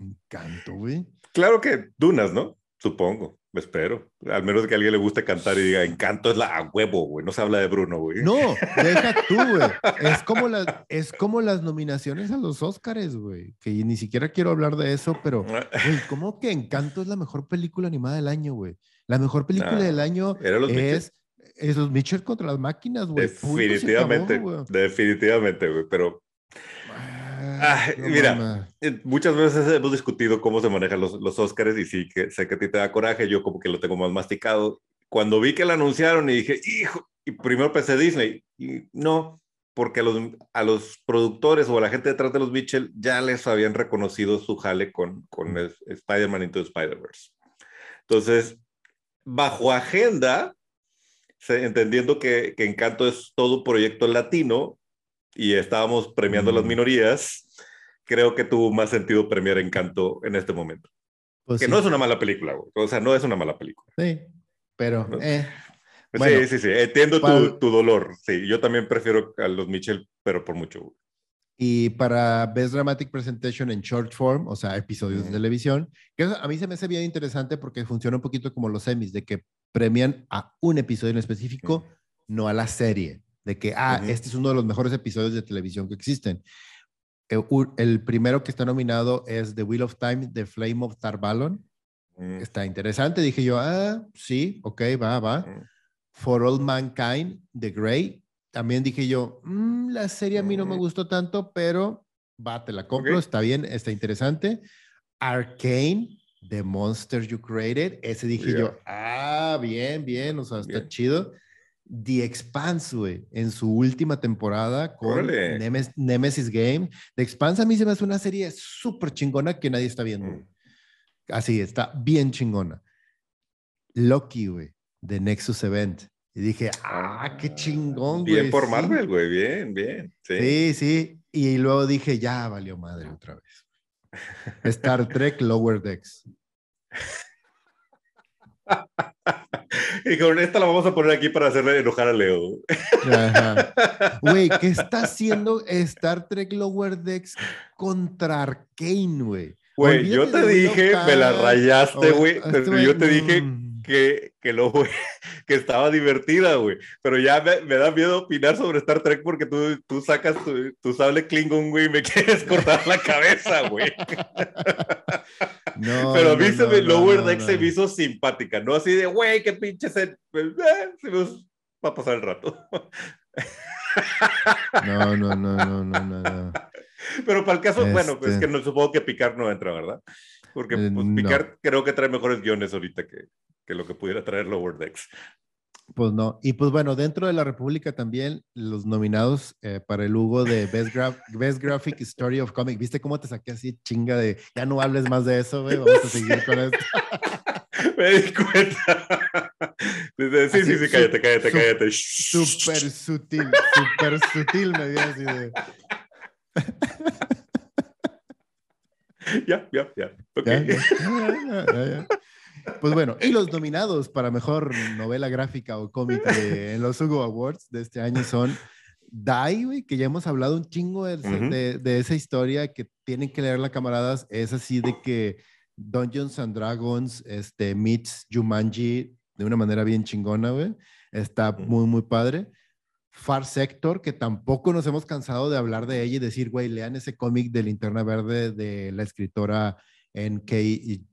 Encanto, güey. Claro que Dunas, ¿no? Supongo, espero. Al menos que a alguien le guste cantar y diga, Encanto es la a huevo, güey. No se habla de Bruno, güey. No, [LAUGHS] deja tú, güey. Es como, las, es como las nominaciones a los Oscars, güey. Que ni siquiera quiero hablar de eso, pero, güey, ¿cómo que Encanto es la mejor película animada del año, güey? La mejor película del año es... Es los Mitchell contra las máquinas, güey. Definitivamente, definitivamente, güey. Pero Ah, mira, eh, muchas veces hemos discutido cómo se manejan los, los Oscars y sí, que sé que a ti te da coraje, yo como que lo tengo más masticado. Cuando vi que lo anunciaron y dije, hijo, y primero pensé Disney, y no, porque a los, a los productores o a la gente detrás de los Mitchell ya les habían reconocido su jale con, con Spider-Man Into Spider-Verse. Entonces, bajo agenda, entendiendo que, que Encanto es todo un proyecto latino, y estábamos premiando las mm. minorías, creo que tuvo más sentido premiar Encanto en este momento. Pues que no es una mala película, o sea, no es una mala película. Sí, pero... Eh, sí, sí, sí, entiendo tu, tu, dolor. Sí, yo también prefiero a los Mitchell, pero por mucho. Y para Best Dramatic Presentation en Short Form, o sea, episodios de televisión, que a mí se me hace bien interesante porque funciona un poquito como los semis, de que premian a un episodio en específico, no a la serie de que, ah, este es uno de los mejores episodios de televisión que existen. Eh, el, primero que está nominado es The Wheel of Time, The Flame of Tarvalon. Mm. Está interesante. Dije yo, ah, sí, ok, va, va. Mm. For All Mankind, The Grey. También dije yo, mm, la serie a mí no me gustó tanto, pero va, te la compro, está bien, está interesante. Arcane, The Monster You Created. Ese dije yo, ah, bien, bien, o sea, está chido. The Expanse, güey, en su última temporada con Nemesis Game. The Expanse a mí se me hace una serie súper chingona que nadie está viendo. Mm. Así, está bien chingona. Loki, güey, de Nexus Event. Y dije, ah, qué chingón, güey. Bien por Marvel, güey, bien, bien. Sí. sí, Y luego dije, ya valió madre otra vez. [LAUGHS] Star Trek Lower Decks. [LAUGHS] y con esta la vamos a poner aquí para hacerle enojar a Leo. [LAUGHS] Güey, ¿qué está haciendo Star Trek Lower Decks contra Arkane, güey? Güey, yo te dije, me la rayaste, güey. Yo te dije que, que, lo, [LAUGHS] que estaba divertida, güey. Pero ya me, me, da miedo opinar sobre Star Trek porque tú, tú sacas tu, tu, sable Klingon, güey, y me [LAUGHS] quieres cortar la cabeza, güey. [LAUGHS] No, Pero a mí se me, Lower Deck se me hizo simpática, no así de, güey, qué pinche se, pues, eh, se me va a pasar el rato. No, no, no, no, no, no. Pero para el caso, bueno, pues que no supongo que Picard no entra, ¿verdad? Porque eh, pues, Picard creo que trae mejores guiones ahorita que, que lo que pudiera traer Lower Decks. Pues no. Y pues bueno, dentro de la República también los nominados eh, para el Hugo de Best, [LAUGHS] Best, Graphic Story of Comic. ¿Viste cómo te saqué así chinga de ya no hables más de eso, güey? Vamos a seguir con esto. [LAUGHS] Me di cuenta. Sí, sí, sí, cállate, cállate, cállate. Súper sutil, súper sutil me dio así de. [LAUGHS] ya, ya, ya. Okay. ya, ya, ya pues bueno, y los nominados para mejor novela gráfica o cómic en los Hugo Awards de este año son Die, que ya hemos hablado un chingo de, de, esa historia que tienen que leerla, camaradas. Es así de que Dungeons and Dragons este, meets Jumanji de una manera bien chingona, güey. Está muy, muy padre. Far Sector, que tampoco nos hemos cansado de hablar de ella y decir, güey, lean ese cómic de Linterna Verde de la escritora N.K.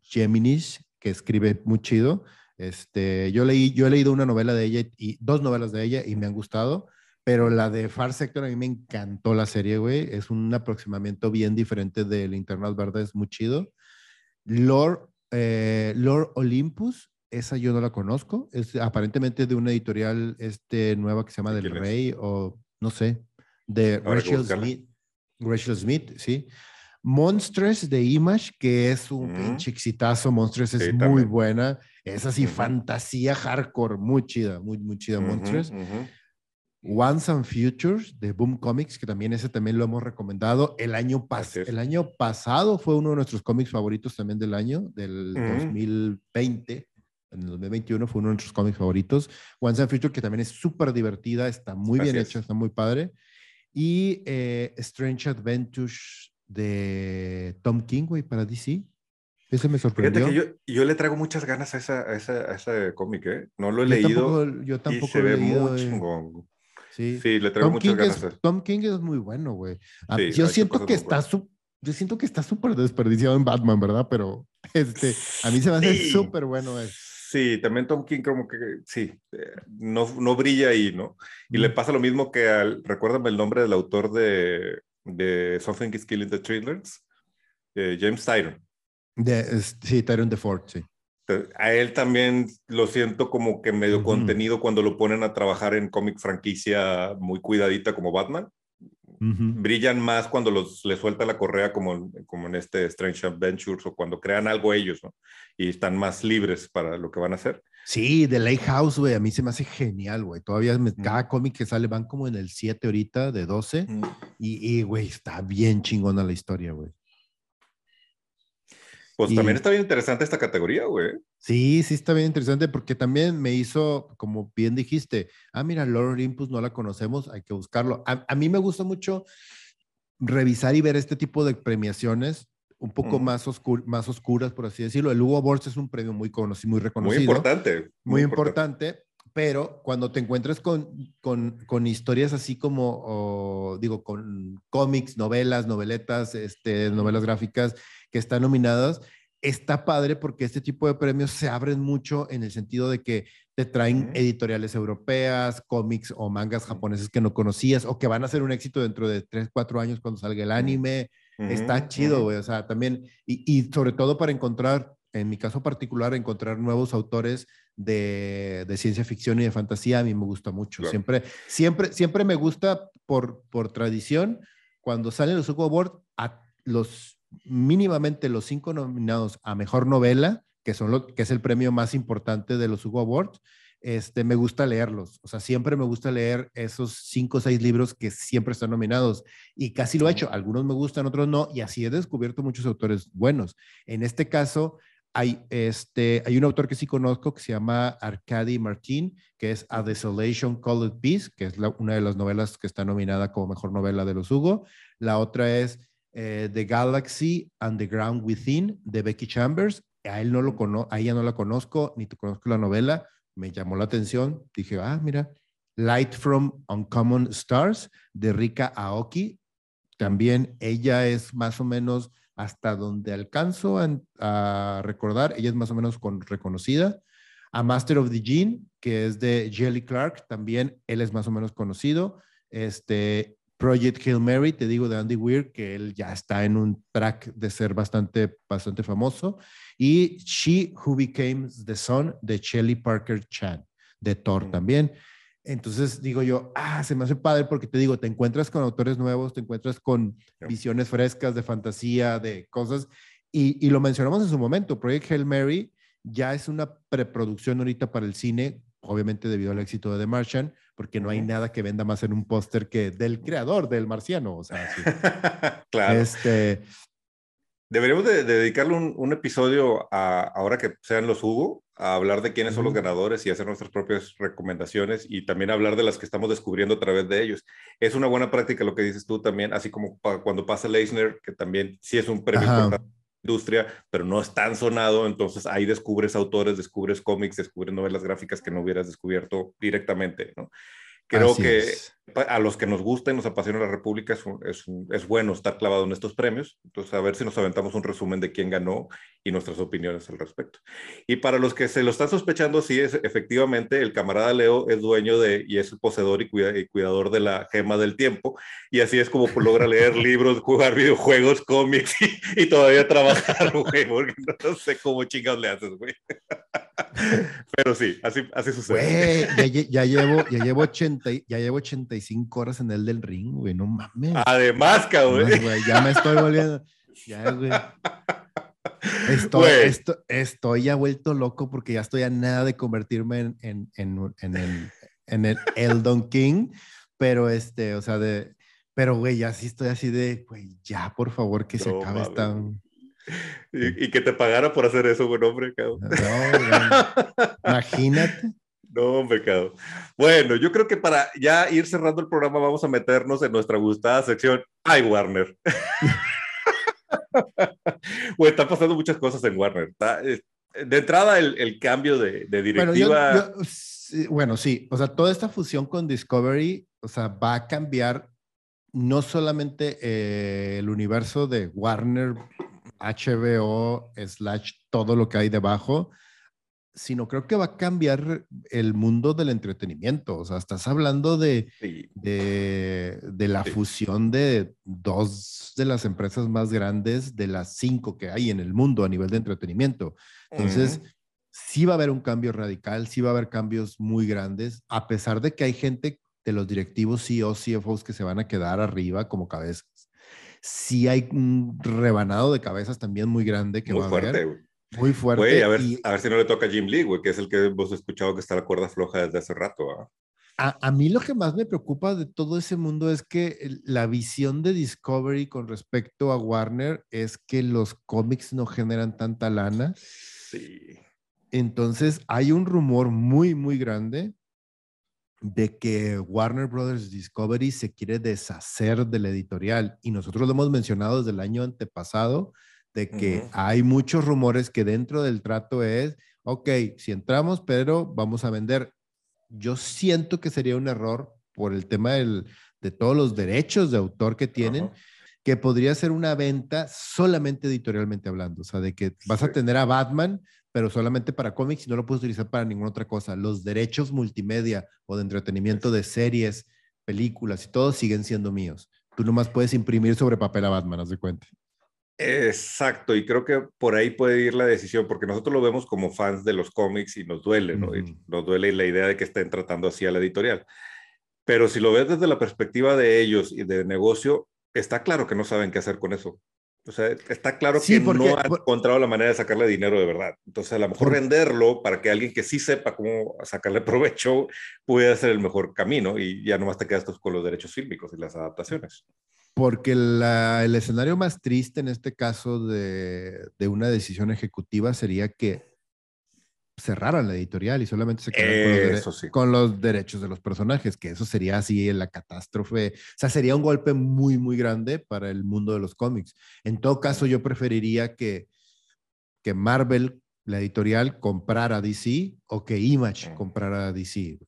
Geminis, que escribe muy chido. Este, yo, leí, yo he leído una novela de ella y dos novelas de ella y me han gustado, pero la de Far Sector a mí me encantó la serie, güey. Es un aproximamiento bien diferente del Internet Verde, es muy chido. Lord, eh, Lord Olympus, esa yo no la conozco, es aparentemente de una editorial este, nueva que se llama Del Rey o no sé, de Rachel Smith. Rachel Smith, sí. Monsters de Image, que es un pinche exitazo. Monsters es muy buena. Es así, fantasía hardcore, muy chida, muy, muy chida. Monsters. Once and Futures de Boom Comics, que también ese también lo hemos recomendado. El año, el año pasado fue uno de nuestros cómics favoritos también del año, del 2020. En el 2021 fue uno de nuestros cómics favoritos. Once and Future, que también es súper divertida, está muy bien hecha, está muy padre. Y eh, Strange Adventures de Tom King, güey, para DC. Ese me sorprendió. Que yo, yo le traigo muchas ganas a, esa, a, esa, a ese cómic, ¿eh? No lo he leído. yo tampoco y se ve muy eh. chingón. Sí. sí, le traigo muchas ganas. Tom King es muy bueno, güey. Ah, yo siento que está yo siento que está súper desperdiciado en Batman, ¿verdad? Pero [LAUGHS] este, a mí se me hace súper bueno. Sí, también Tom King como que sí, eh, no, no brilla ahí, ¿no? Y le pasa lo mismo que al, recuérdame el nombre del autor de de Something is Killing the Thrillers, James Tyron. De, sí, Tyron de Ford, sí. A él también lo siento como que medio contenido cuando lo ponen a trabajar en cómic franquicia muy cuidadita como Batman. Brillan más cuando los, le suelta la correa como, como en este Strange Adventures o cuando crean algo ellos, ¿no? Y están más libres para lo que van a hacer. Sí, The Lighthouse, güey, a mí se me hace genial, güey. Todavía cada cómic que sale van como en el 7 ahorita, de 12. Y, güey, está bien chingona la historia, güey. Pues también está bien interesante esta categoría, güey. Sí, sí está bien interesante porque también me hizo, como bien dijiste, ah, mira, Lord Olympus no la conocemos, hay que buscarlo. A, a mí me gusta mucho revisar y ver este tipo de premiaciones un poco más, más oscuras, por así decirlo. El Hugo Awards es un premio muy conocido, muy reconocido. Muy importante. Muy, importante, pero cuando te encuentras con, con, con historias así como, digo, con cómics, novelas, noveletas, este, novelas gráficas que están nominadas, está padre porque este tipo de premios se abren mucho en el sentido de que te traen editoriales europeas, cómics o mangas japoneses que no conocías o que van a ser un éxito dentro de 3, 4 años cuando salga el anime. Está chido, güey. O sea, también, y, y, sobre todo para encontrar, en mi caso particular, encontrar nuevos autores de, de ciencia ficción y de fantasía, a mí me gusta mucho. Siempre, siempre, siempre me gusta por, por tradición, cuando salen los Hugo Awards, a los mínimamente los cinco nominados a mejor novela, que, son lo, que es el premio más importante de los Hugo Awards, este, me gusta leerlos. O sea, siempre me gusta leer esos cinco o seis libros que siempre están nominados y casi lo he hecho. Algunos me gustan, otros no, y así he descubierto muchos autores buenos. En este caso, hay, este, hay un autor que sí conozco que se llama Arkady Martin, que es A Desolation Called Peace, que es una de las novelas que está nominada como mejor novela de los Hugo. La otra es eh, The Galaxy and the Ground Within, de Becky Chambers. A él no lo cono a ella no la conozco, ni te conozco la novela. Me llamó la atención. Dije, ah, mira, Light from Uncommon Stars, de Rika Aoki. También ella es más o menos hasta donde alcanzo a, recordar, ella es más o menos con, reconocida. A Master of the Gene, que es de Jelly Clark, también él es más o menos conocido. Este, Project Hail Mary, te digo de Andy Weir, que él ya está en un track de ser bastante, bastante famoso. Y She Who Became the Son de Shelley Parker Chan, de Thor mm. también. Entonces digo yo, ah, se me hace padre porque te digo, te encuentras con autores nuevos, te encuentras con visiones frescas de fantasía, de cosas, y, y, lo mencionamos en su momento, Project Hail Mary ya es una preproducción ahorita para el cine, obviamente debido al éxito de The Martian, porque no hay nada que venda más en un póster que del creador del marciano, o sea, sí. [LAUGHS] claro. Este, Deberíamos de, dedicarle un, un, episodio a, ahora que sean los Hugo, a hablar de quiénes son los ganadores y hacer nuestras propias recomendaciones y también hablar de las que estamos descubriendo a través de ellos. Es una buena práctica lo que dices tú también, así como cuando pasa Leisner, que también sí es un premio industria, pero no es tan sonado, entonces ahí descubres autores, descubres cómics, descubres novelas gráficas que no hubieras descubierto directamente, ¿no? Creo que a los que nos gusta y nos apasiona la República es, es, es, bueno estar clavado en estos premios. Entonces, a ver si nos aventamos un resumen de quién ganó y nuestras opiniones al respecto. Y para los que se lo están sospechando, sí, es, efectivamente, el camarada Leo es dueño de y es el poseedor y, y cuidador de la gema del tiempo. Y así es como logra leer [LAUGHS] libros, jugar videojuegos, cómics y, todavía trabajar, [LAUGHS] güey, porque no sé cómo chingados le haces, güey. [LAUGHS] Pero sí, así, así sucede. Güey, ya, ya, llevo, ya, llevo 80, ya llevo 85 horas en el del ring, güey, no mames. Además, cabrón. ya me estoy volviendo. Ya, güey. Estoy, estoy, ya vuelto loco porque ya estoy a nada de convertirme en, en, en, en el, en el Eldon King, pero este, o sea, de, pero güey, ya sí estoy así de, güey, ya por favor que se acabe esta. Y, que te pagara por hacer eso, buen hombre, cabrón. Imagínate. No, hombre, cabrón. Bueno, yo creo que para ya ir cerrando el programa vamos a meternos en nuestra gustada sección Ay, Warner. [LAUGHS] Güey, están pasando muchas cosas en Warner. de entrada, el, cambio de, directiva. Bueno, sí, o sea, toda esta fusión con Discovery, o sea, va a cambiar no solamente eh, el universo de Warner, HBO, slash todo lo que hay debajo, sino creo que va a cambiar el mundo del entretenimiento. O sea, estás hablando de, de, la fusión de dos de las empresas más grandes de las cinco que hay en el mundo a nivel de entretenimiento. Entonces, sí va a haber un cambio radical, sí va a haber cambios muy grandes, a pesar de que hay gente de los directivos CEOs, CFOs que se van a quedar arriba como cabezas. Sí hay un rebanado de cabezas también muy grande que va a haber. Muy fuerte. a, ver, a ver si no le toca a Jim Lee, güey, que es el que hemos escuchado que está la cuerda floja desde hace rato. A, a, mí lo que más me preocupa de todo ese mundo es que la visión de Discovery con respecto a Warner es que los cómics no generan tanta lana. Sí. Entonces hay un rumor muy, muy grande de que Warner Brothers Discovery se quiere deshacer de la editorial y nosotros lo hemos mencionado desde el año antepasado de que hay muchos rumores que dentro del trato es, ok, si entramos, pero vamos a vender. Yo siento que sería un error por el tema del, de todos los derechos de autor que tienen, que podría ser una venta solamente editorialmente hablando, o sea, de que vas a tener a Batman, pero solamente para cómics y no lo puedes utilizar para ninguna otra cosa. Los derechos multimedia o de entretenimiento de series, películas y todo siguen siendo míos. Tú nomás puedes imprimir sobre papel a Batman, haz de cuenta. Exacto, y creo que por ahí puede ir la decisión, porque nosotros lo vemos como fans de los cómics y nos duele, ¿no? nos duele la idea de que estén tratando así a la editorial. Pero si lo ves desde la perspectiva de ellos y de negocio, está claro que no saben qué hacer con eso. O sea, está claro que no han encontrado la manera de sacarle dinero de verdad. Entonces, a lo mejor venderlo para que alguien que sí sepa cómo sacarle [LAUGHS] provecho pueda ser el mejor camino y ya nomás te quedas con los derechos fílmicos y las adaptaciones. Porque el escenario más triste en este caso de, de una decisión ejecutiva sería que cerraran la editorial y solamente se quedaran con, los derechos de los personajes, que eso sería así la catástrofe, o sea, sería un golpe muy, muy grande para el mundo de los cómics. En todo caso, yo preferiría que, que Marvel, la editorial, comprara DC o que Image comprara DC.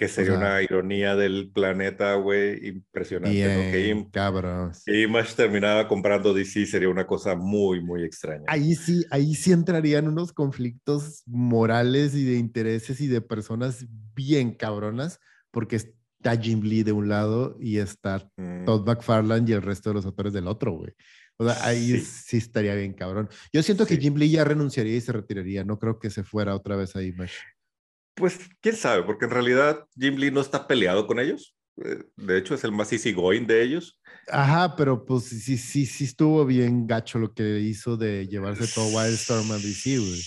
Que sería una ironía del planeta, güey, impresionante. Bien, ¿no? cabrón. Que Image terminaba comprando DC sería una cosa muy, muy extraña. Ahí sí, ahí sí entrarían unos conflictos morales y de intereses y de personas bien cabronas, porque está Jim Lee de un lado y está mm. Todd McFarlane y el resto de los autores del otro, güey. O sea, ahí sí. estaría bien cabrón. Yo siento que Jim Lee ya renunciaría y se retiraría. No creo que se fuera otra vez a Image. Pues quién sabe, porque en realidad Jim Lee no está peleado con ellos. Eh, de hecho, es el más easygoing de ellos. Ajá, pero pues sí, sí, sí estuvo bien gacho lo que hizo de llevarse todo Wildstorm a DC, güey.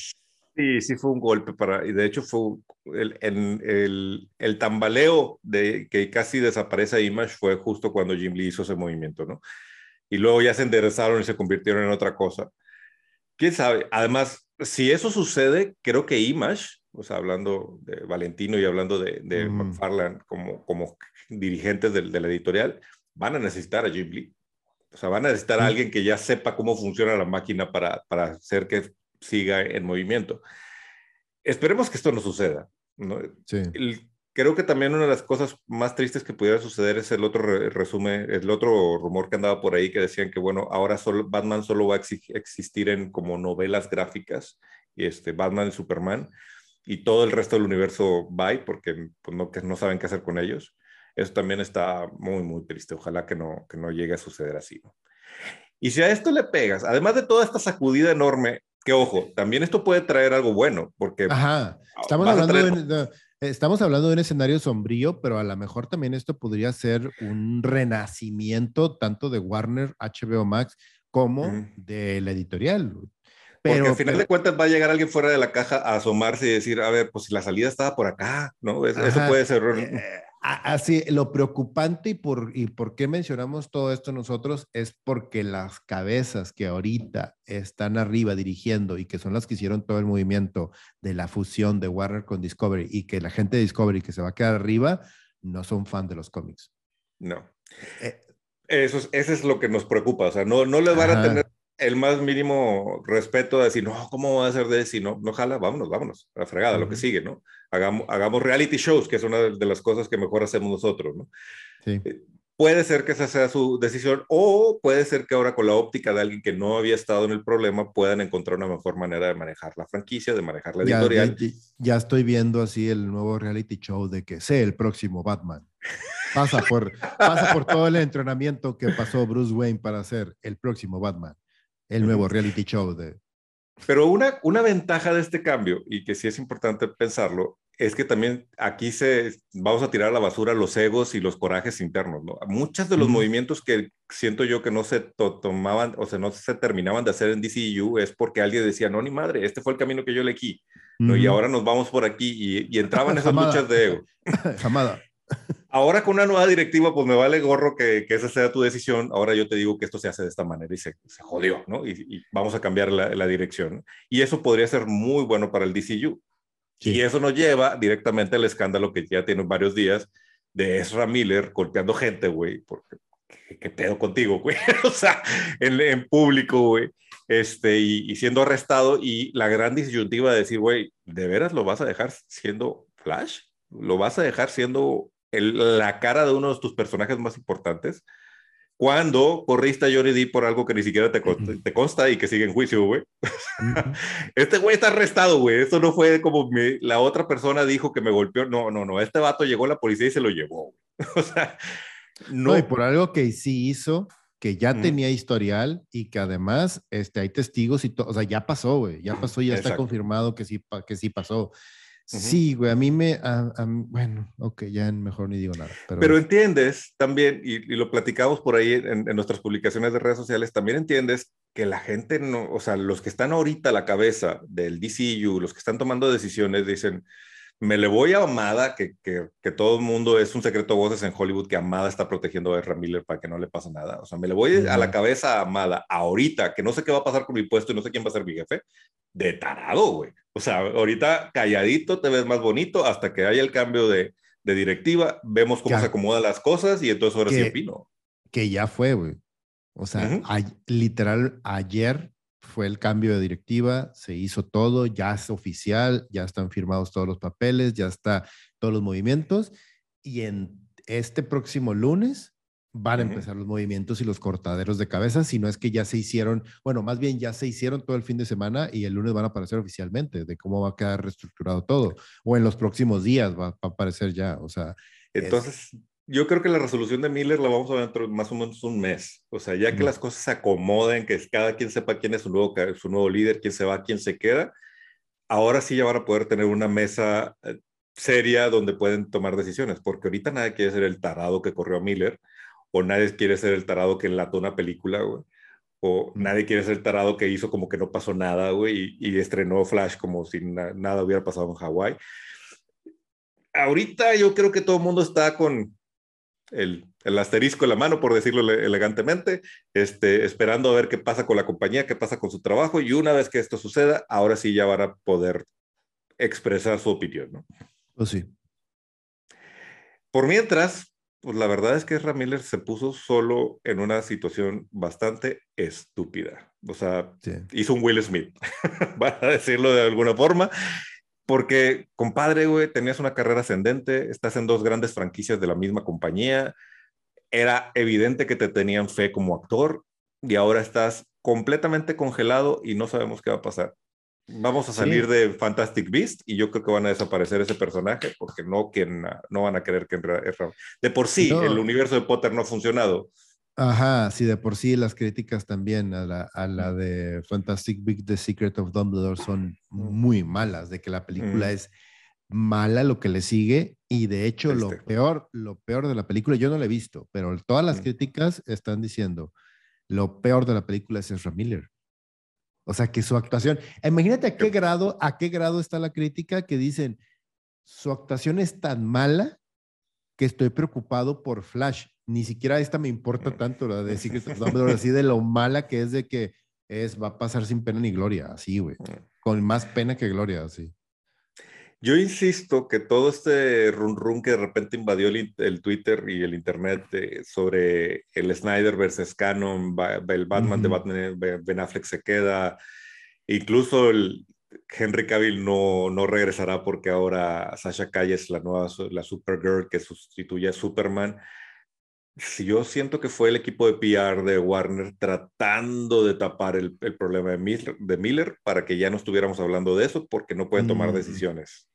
Sí, sí fue un golpe para, y de hecho fue el, el, el, tambaleo de que casi desaparece Image fue justo cuando Jim Lee hizo ese movimiento, ¿no? Y luego ya se enderezaron y se convirtieron en otra cosa. ¿Quién sabe? Además, si eso sucede, creo que Image o sea, hablando de Valentino y hablando de, de McFarlane como, como dirigentes de, la editorial, van a necesitar a Lee. O sea, van a necesitar a alguien que ya sepa cómo funciona la máquina para, para hacer que siga en movimiento. Esperemos que esto no suceda. ¿no? Sí. creo que también una de las cosas más tristes que pudiera suceder es el otro resumen, el otro rumor que andaba por ahí que decían que, bueno, ahora solo, Batman solo va a existir en como novelas gráficas, este, Batman y Superman, y todo el resto del universo va porque pues, no, que no saben qué hacer con ellos. Eso también está muy, muy triste. Ojalá que no, que no llegue a suceder así. Y si a esto le pegas, además de toda esta sacudida enorme, que ojo, también esto puede traer algo bueno, porque... Ajá, estamos hablando, de, estamos hablando de un escenario sombrío, pero a lo mejor también esto podría ser un renacimiento tanto de Warner, HBO Max, como de la editorial. Pero, Porque al final de cuentas va a llegar alguien fuera de la caja a asomarse y decir, a ver, pues si la salida estaba por acá, ¿no? eso puede ser. Eh, así, lo preocupante y por, y por qué mencionamos todo esto nosotros es porque las cabezas que ahorita están arriba dirigiendo y que son las que hicieron todo el movimiento de la fusión de Warner con Discovery y que la gente de Discovery que se va a quedar arriba no son fan de los cómics. No. Eh, eso es, eso es lo que nos preocupa, o sea, no, no les van a tener el más mínimo respeto de decir, no, ¿cómo va a ser de si no, no jala? Vámonos, vámonos, a la fregada, lo que sigue, ¿no? Hagamos, hagamos reality shows, que es una de las cosas que mejor hacemos nosotros, ¿no? Sí. Eh, puede ser que esa sea su decisión o puede ser que ahora con la óptica de alguien que no había estado en el problema puedan encontrar una mejor manera de manejar la franquicia, de manejar la editorial. Ya, ya, estoy viendo así el nuevo reality show de que sé el próximo Batman. Pasa por, pasa por todo el entrenamiento que pasó Bruce Wayne para ser el próximo Batman el nuevo reality show de... Pero una, una ventaja de este cambio, y que sí es importante pensarlo, es que también aquí se vamos a tirar a la basura los egos y los corajes internos, ¿no? Muchos de los movimientos que siento yo que no se tomaban, o sea, no se terminaban de hacer en DCU es porque alguien decía, no, ni madre, este fue el camino que yo elegí, ¿no? Y ahora nos vamos por aquí y, y entraban [LAUGHS] esas luchas de ego. [LAUGHS] Jamada. Ahora con una nueva directiva, pues me vale gorro que, que, esa sea tu decisión. Ahora yo te digo que esto se hace de esta manera y se, se jodió, ¿no? Y, vamos a cambiar la, la, dirección. Y eso podría ser muy bueno para el DCU. Y eso nos lleva directamente al escándalo que ya tiene varios días de Ezra Miller golpeando gente, güey, porque ¿qué, pedo contigo, güey? [LAUGHS] o sea, en, en público, güey, este, y, y, siendo arrestado y la gran disyuntiva de decir, güey, ¿de veras lo vas a dejar siendo Flash? ¿Lo vas a dejar siendo la cara de uno de tus personajes más importantes, cuando corriste a Johnny Depp por algo que ni siquiera te, consta, y que sigue en juicio, güey. [LAUGHS] este güey está arrestado, güey. Esto no fue como la otra persona dijo que me golpeó. No, no, no. Este vato llegó a la policía y se lo llevó. [LAUGHS] o sea, no. y por algo que sí hizo, que ya tenía historial y que además este, hay testigos y todo. O sea, ya pasó, güey. Ya pasó, ya está confirmado que sí, que sí pasó. Sí, güey, a mí me, bueno, ok, ya mejor ni digo nada. Pero, entiendes también, y, lo platicamos por ahí en, en, nuestras publicaciones de redes sociales, también entiendes que la gente no, o sea, los que están ahorita a la cabeza del DCU, los que están tomando decisiones, dicen, me le voy a Amada, que, que, que, todo el mundo es un secreto voces en Hollywood que Amada está protegiendo a Ezra Miller para que no le pase nada. O sea, me le voy a la cabeza a Amada ahorita, que no sé qué va a pasar con mi puesto y no sé quién va a ser mi jefe, de tarado, güey. O sea, ahorita calladito te ves más bonito hasta que haya el cambio de, de directiva, vemos cómo se acomodan las cosas y entonces ahora sí opino. Que ya fue, güey. O sea, literal, ayer fue el cambio de directiva, se hizo todo, ya es oficial, ya están firmados todos los papeles, ya está todos los movimientos y en este próximo lunes van a empezar los movimientos y los cortaderos de cabeza, si no es que ya se hicieron, bueno, más bien ya se hicieron todo el fin de semana y el lunes van a aparecer oficialmente de cómo va a quedar reestructurado todo, o en los próximos días va, a aparecer ya, o sea. Entonces, yo creo que la resolución de Miller la vamos a ver dentro de más o menos un mes. O sea, ya que las cosas se acomoden, que cada quien sepa quién es su nuevo, su nuevo líder, quién se va, quién se queda, ahora sí ya van a poder tener una mesa eh, seria donde pueden tomar decisiones, porque ahorita nadie quiere ser el tarado que corrió a Miller, o nadie quiere ser el tarado que enlató una película, güey. O nadie quiere ser el tarado que hizo como que no pasó nada, güey, y, estrenó Flash como si nada hubiera pasado en Hawái. Ahorita yo creo que todo el mundo está con, el, asterisco en la mano, por decirlo elegantemente, este, esperando a ver qué pasa con la compañía, qué pasa con su trabajo, y una vez que esto suceda, ahora sí ya van a poder expresar su opinión, ¿no? Pues sí. Por mientras, pues la verdad es que Ramírez se puso solo en una situación bastante estúpida. O sea, hizo un Will Smith, [LAUGHS] para decirlo de alguna forma. Porque, compadre, güey, tenías una carrera ascendente, estás en dos grandes franquicias de la misma compañía, era evidente que te tenían fe como actor y ahora estás completamente congelado y no sabemos qué va a pasar. Vamos a salir de Fantastic Beast y yo creo que van a desaparecer ese personaje porque no, que, no van a querer que... De por sí, el universo de Potter no ha funcionado. Ajá, sí, de por sí las críticas también a la, a la de Fantastic Big The Secret of Dumbledore son muy malas, de que la película es mala lo que le sigue y de hecho lo peor, lo peor de la película, yo no la he visto, pero todas las críticas están diciendo, lo peor de la película es Ezra Miller. O sea, que su actuación, imagínate a qué grado, a qué grado está la crítica que dicen, su actuación es tan mala que estoy preocupado por Flash ni siquiera esta me importa mm. tanto, la de Secret of [LAUGHS] Dumbledore, así de lo mala que es de que es, va a pasar sin pena ni gloria, así, güey. Mm. Con más pena que gloria, así. Yo insisto que todo este run run que de repente invadió el, Twitter y el Internet sobre el Snyder versus Canon, el Batman de Batman, Ben Affleck se queda, incluso el Henry Cavill no, no regresará porque ahora Sasha Calle es la nueva, la Supergirl que sustituye a Superman yo siento que fue el equipo de PR de Warner tratando de tapar el, problema de Miller, de Miller, para que ya no estuviéramos hablando de eso porque no pueden tomar mm. decisiones.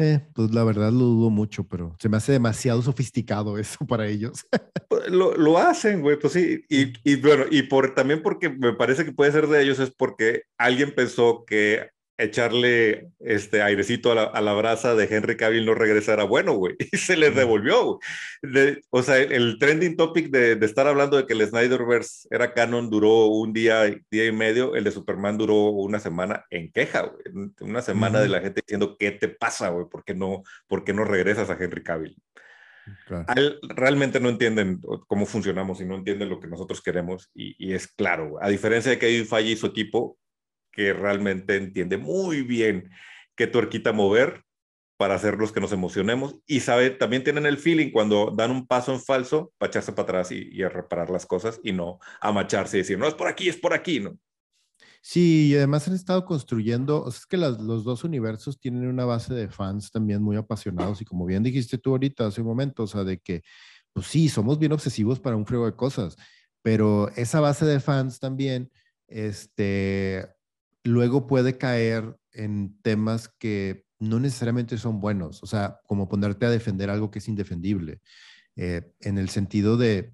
Eh, pues la verdad lo dudo mucho, pero se me hace demasiado sofisticado [LAUGHS] eso para ellos. Pues, lo, lo, hacen, güey, pues sí. Y, y, bueno, y por, también porque me parece que puede ser de ellos es porque alguien pensó que echarle este airecito a la, a la, brasa de Henry Cavill no regresara bueno, güey. [LAUGHS] Y se les devolvió, güey. o sea, el, trending topic de, de, estar hablando de que el Snyderverse era canon duró un día, día y medio, el de Superman duró una semana en queja, güey. Una semana de la gente diciendo, ¿qué te pasa, güey? ¿Por qué no, por qué no regresas a Henry Cavill? realmente no entienden cómo funcionamos y no entienden lo que nosotros queremos y, y es claro, a diferencia de que Kevin Feige y su equipo, que realmente entiende muy bien qué tuerquita mover para hacerlos que nos emocionemos y sabe, también tienen el feeling cuando dan un paso en falso para echarse para atrás y, a reparar las cosas y no a macharse y decir, no, es por aquí, es por aquí, ¿no? Sí, y además han estado construyendo, o sea, es que los dos universos tienen una base de fans también muy apasionados y como bien dijiste tú ahorita hace un momento, o sea, de que, pues sí, somos bien obsesivos para un frío de cosas, pero esa base de fans también, este, luego puede caer en temas que no necesariamente son buenos, o sea, como ponerte a defender algo que es indefendible, eh, en el sentido de,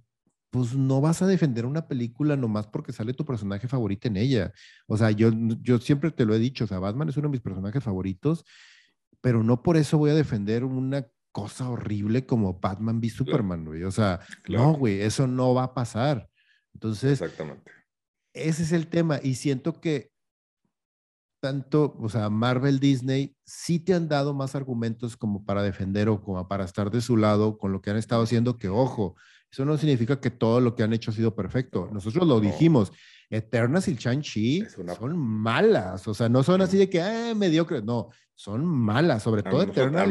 pues no vas a defender una película nomás porque sale tu personaje favorito en ella. O sea, yo, yo siempre te lo he dicho, o sea, Batman es uno de mis personajes favoritos, pero no por eso voy a defender una cosa horrible como Batman v Superman, güey. O sea, no, güey, eso no va a pasar. Entonces, Exactamente. ese es el tema. Y siento que tanto, o sea, Marvel, Disney, sí te han dado más argumentos como para defender o como para estar de su lado con lo que han estado haciendo, que ojo, eso no significa que todo lo que han hecho ha sido perfecto. Nosotros lo dijimos, Eternas y Shang-Chi son malas, o sea, no son así de que, ah, mediocres, no, son malas, sobre todo Eternas.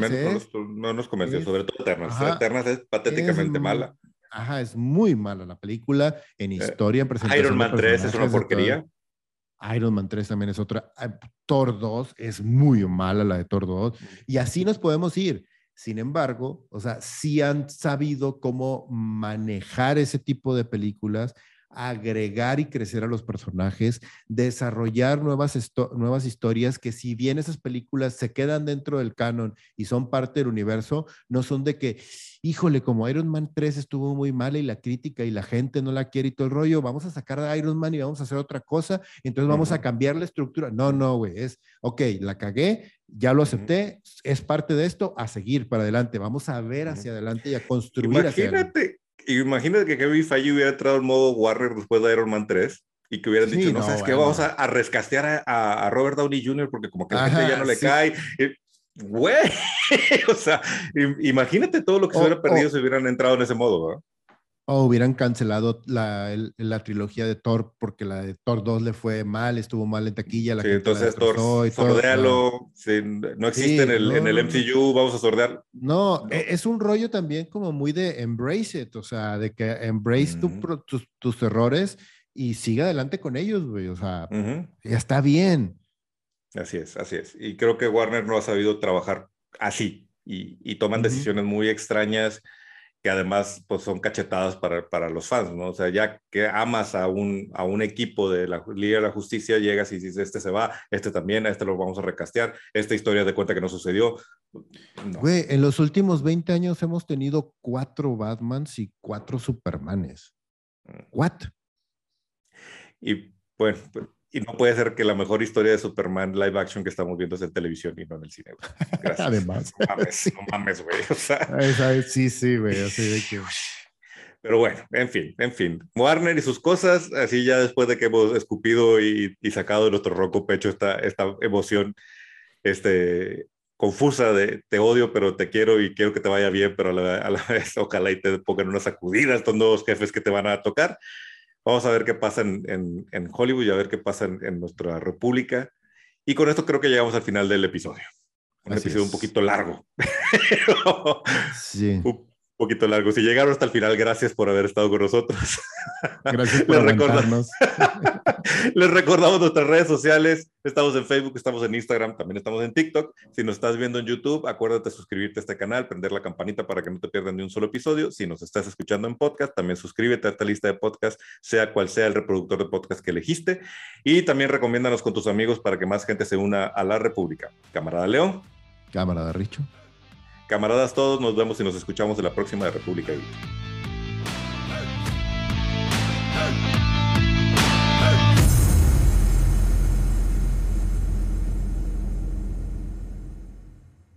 no, nos convenció, sobre todo Eternas. Eternas es patéticamente mala. Ajá, es muy mala la película en eh, historia, en presentación. Iron Man 3 es una porquería. Iron Man 3 también es otra. Thor 2 es muy mala la de Thor 2. Y así nos podemos ir. Sin embargo, o sea, sí han sabido cómo manejar ese tipo de películas agregar y crecer a los personajes, desarrollar nuevas, nuevas historias que si bien esas películas se quedan dentro del canon y son parte del universo, no son de que, híjole, como Iron Man 3 estuvo muy mal y la crítica y la gente no la quiere y todo el rollo, vamos a sacar a Iron Man y vamos a hacer otra cosa, entonces vamos a cambiar la estructura. No, no, güey, es, ok, la cagué, ya lo acepté, es parte de esto, a seguir para adelante, vamos a ver hacia adelante y a construir. Imagínate, Imagínate que Kevin Feige hubiera entrado en modo Warner después de Iron Man 3 y que hubieran dicho, no, sabes qué, vamos a, a rescastear a, Robert Downey Jr. porque como que la gente ya no le cae. Güey, [LAUGHS] o sea, imagínate todo lo que se hubiera perdido si hubieran entrado en ese modo, ¿verdad? O hubieran cancelado la, la, trilogía de Thor porque la de Thor 2 le fue mal, estuvo mal en taquilla. La sí, entonces Thor, sordealo, no existe en, el, en el MCU, vamos a sordear. No, e, es un rollo también como muy de embrace it, o sea, de que embrace tus, tus, errores y siga adelante con ellos, güey, o sea, ya está bien. Así es, así es. Y creo que Warner no ha sabido trabajar así y, y toman decisiones muy extrañas que además pues son cachetadas para, para, los fans, ¿no? O sea, ya que amas a un, a un equipo de la Liga de la Justicia, llegas y dices, este se va, este también, este lo vamos a recastear, esta historia de cuenta que no sucedió. Güey, en los últimos 20 años hemos tenido cuatro Batmans y cuatro Supermanes. Mm. ¿What? Y bueno, pues, y no puede ser que la mejor historia de Superman live action que estamos viendo es en televisión y no en el cine. [LAUGHS] Gracias. Además. No mames, no mames, güey. O sea... Sí, sí, güey. Así de que... Pero bueno, en fin, en fin. Warner y sus cosas, así ya después de que hemos escupido y, y sacado de nuestro roco pecho esta, esta emoción este, confusa de te odio, pero te quiero y quiero que te vaya bien, pero a la, a la vez ojalá y te pongan una sacudida estos nuevos jefes que te van a tocar. Vamos a ver qué pasa en, en, Hollywood y a ver qué pasa en, nuestra república. Y con esto creo que llegamos al final del episodio. Un episodio un poquito largo. [LAUGHS] sí poquito largo. Si llegaron hasta el final, gracias por haber estado con nosotros. Gracias [LAUGHS] por recordarnos. [LAUGHS] Les recordamos nuestras redes sociales. Estamos en Facebook, estamos en Instagram, también estamos en TikTok. Si nos estás viendo en YouTube, acuérdate de suscribirte a este canal, prender la campanita para que no te pierdas ni un solo episodio. Si nos estás escuchando en podcast, también suscríbete a esta lista de podcast, sea cual sea el reproductor de podcast que elegiste. Y también recomiéndanos con tus amigos para que más gente se una a la República. Camarada León. Camarada Richo. Camaradas todos, nos vemos y nos escuchamos en la próxima de República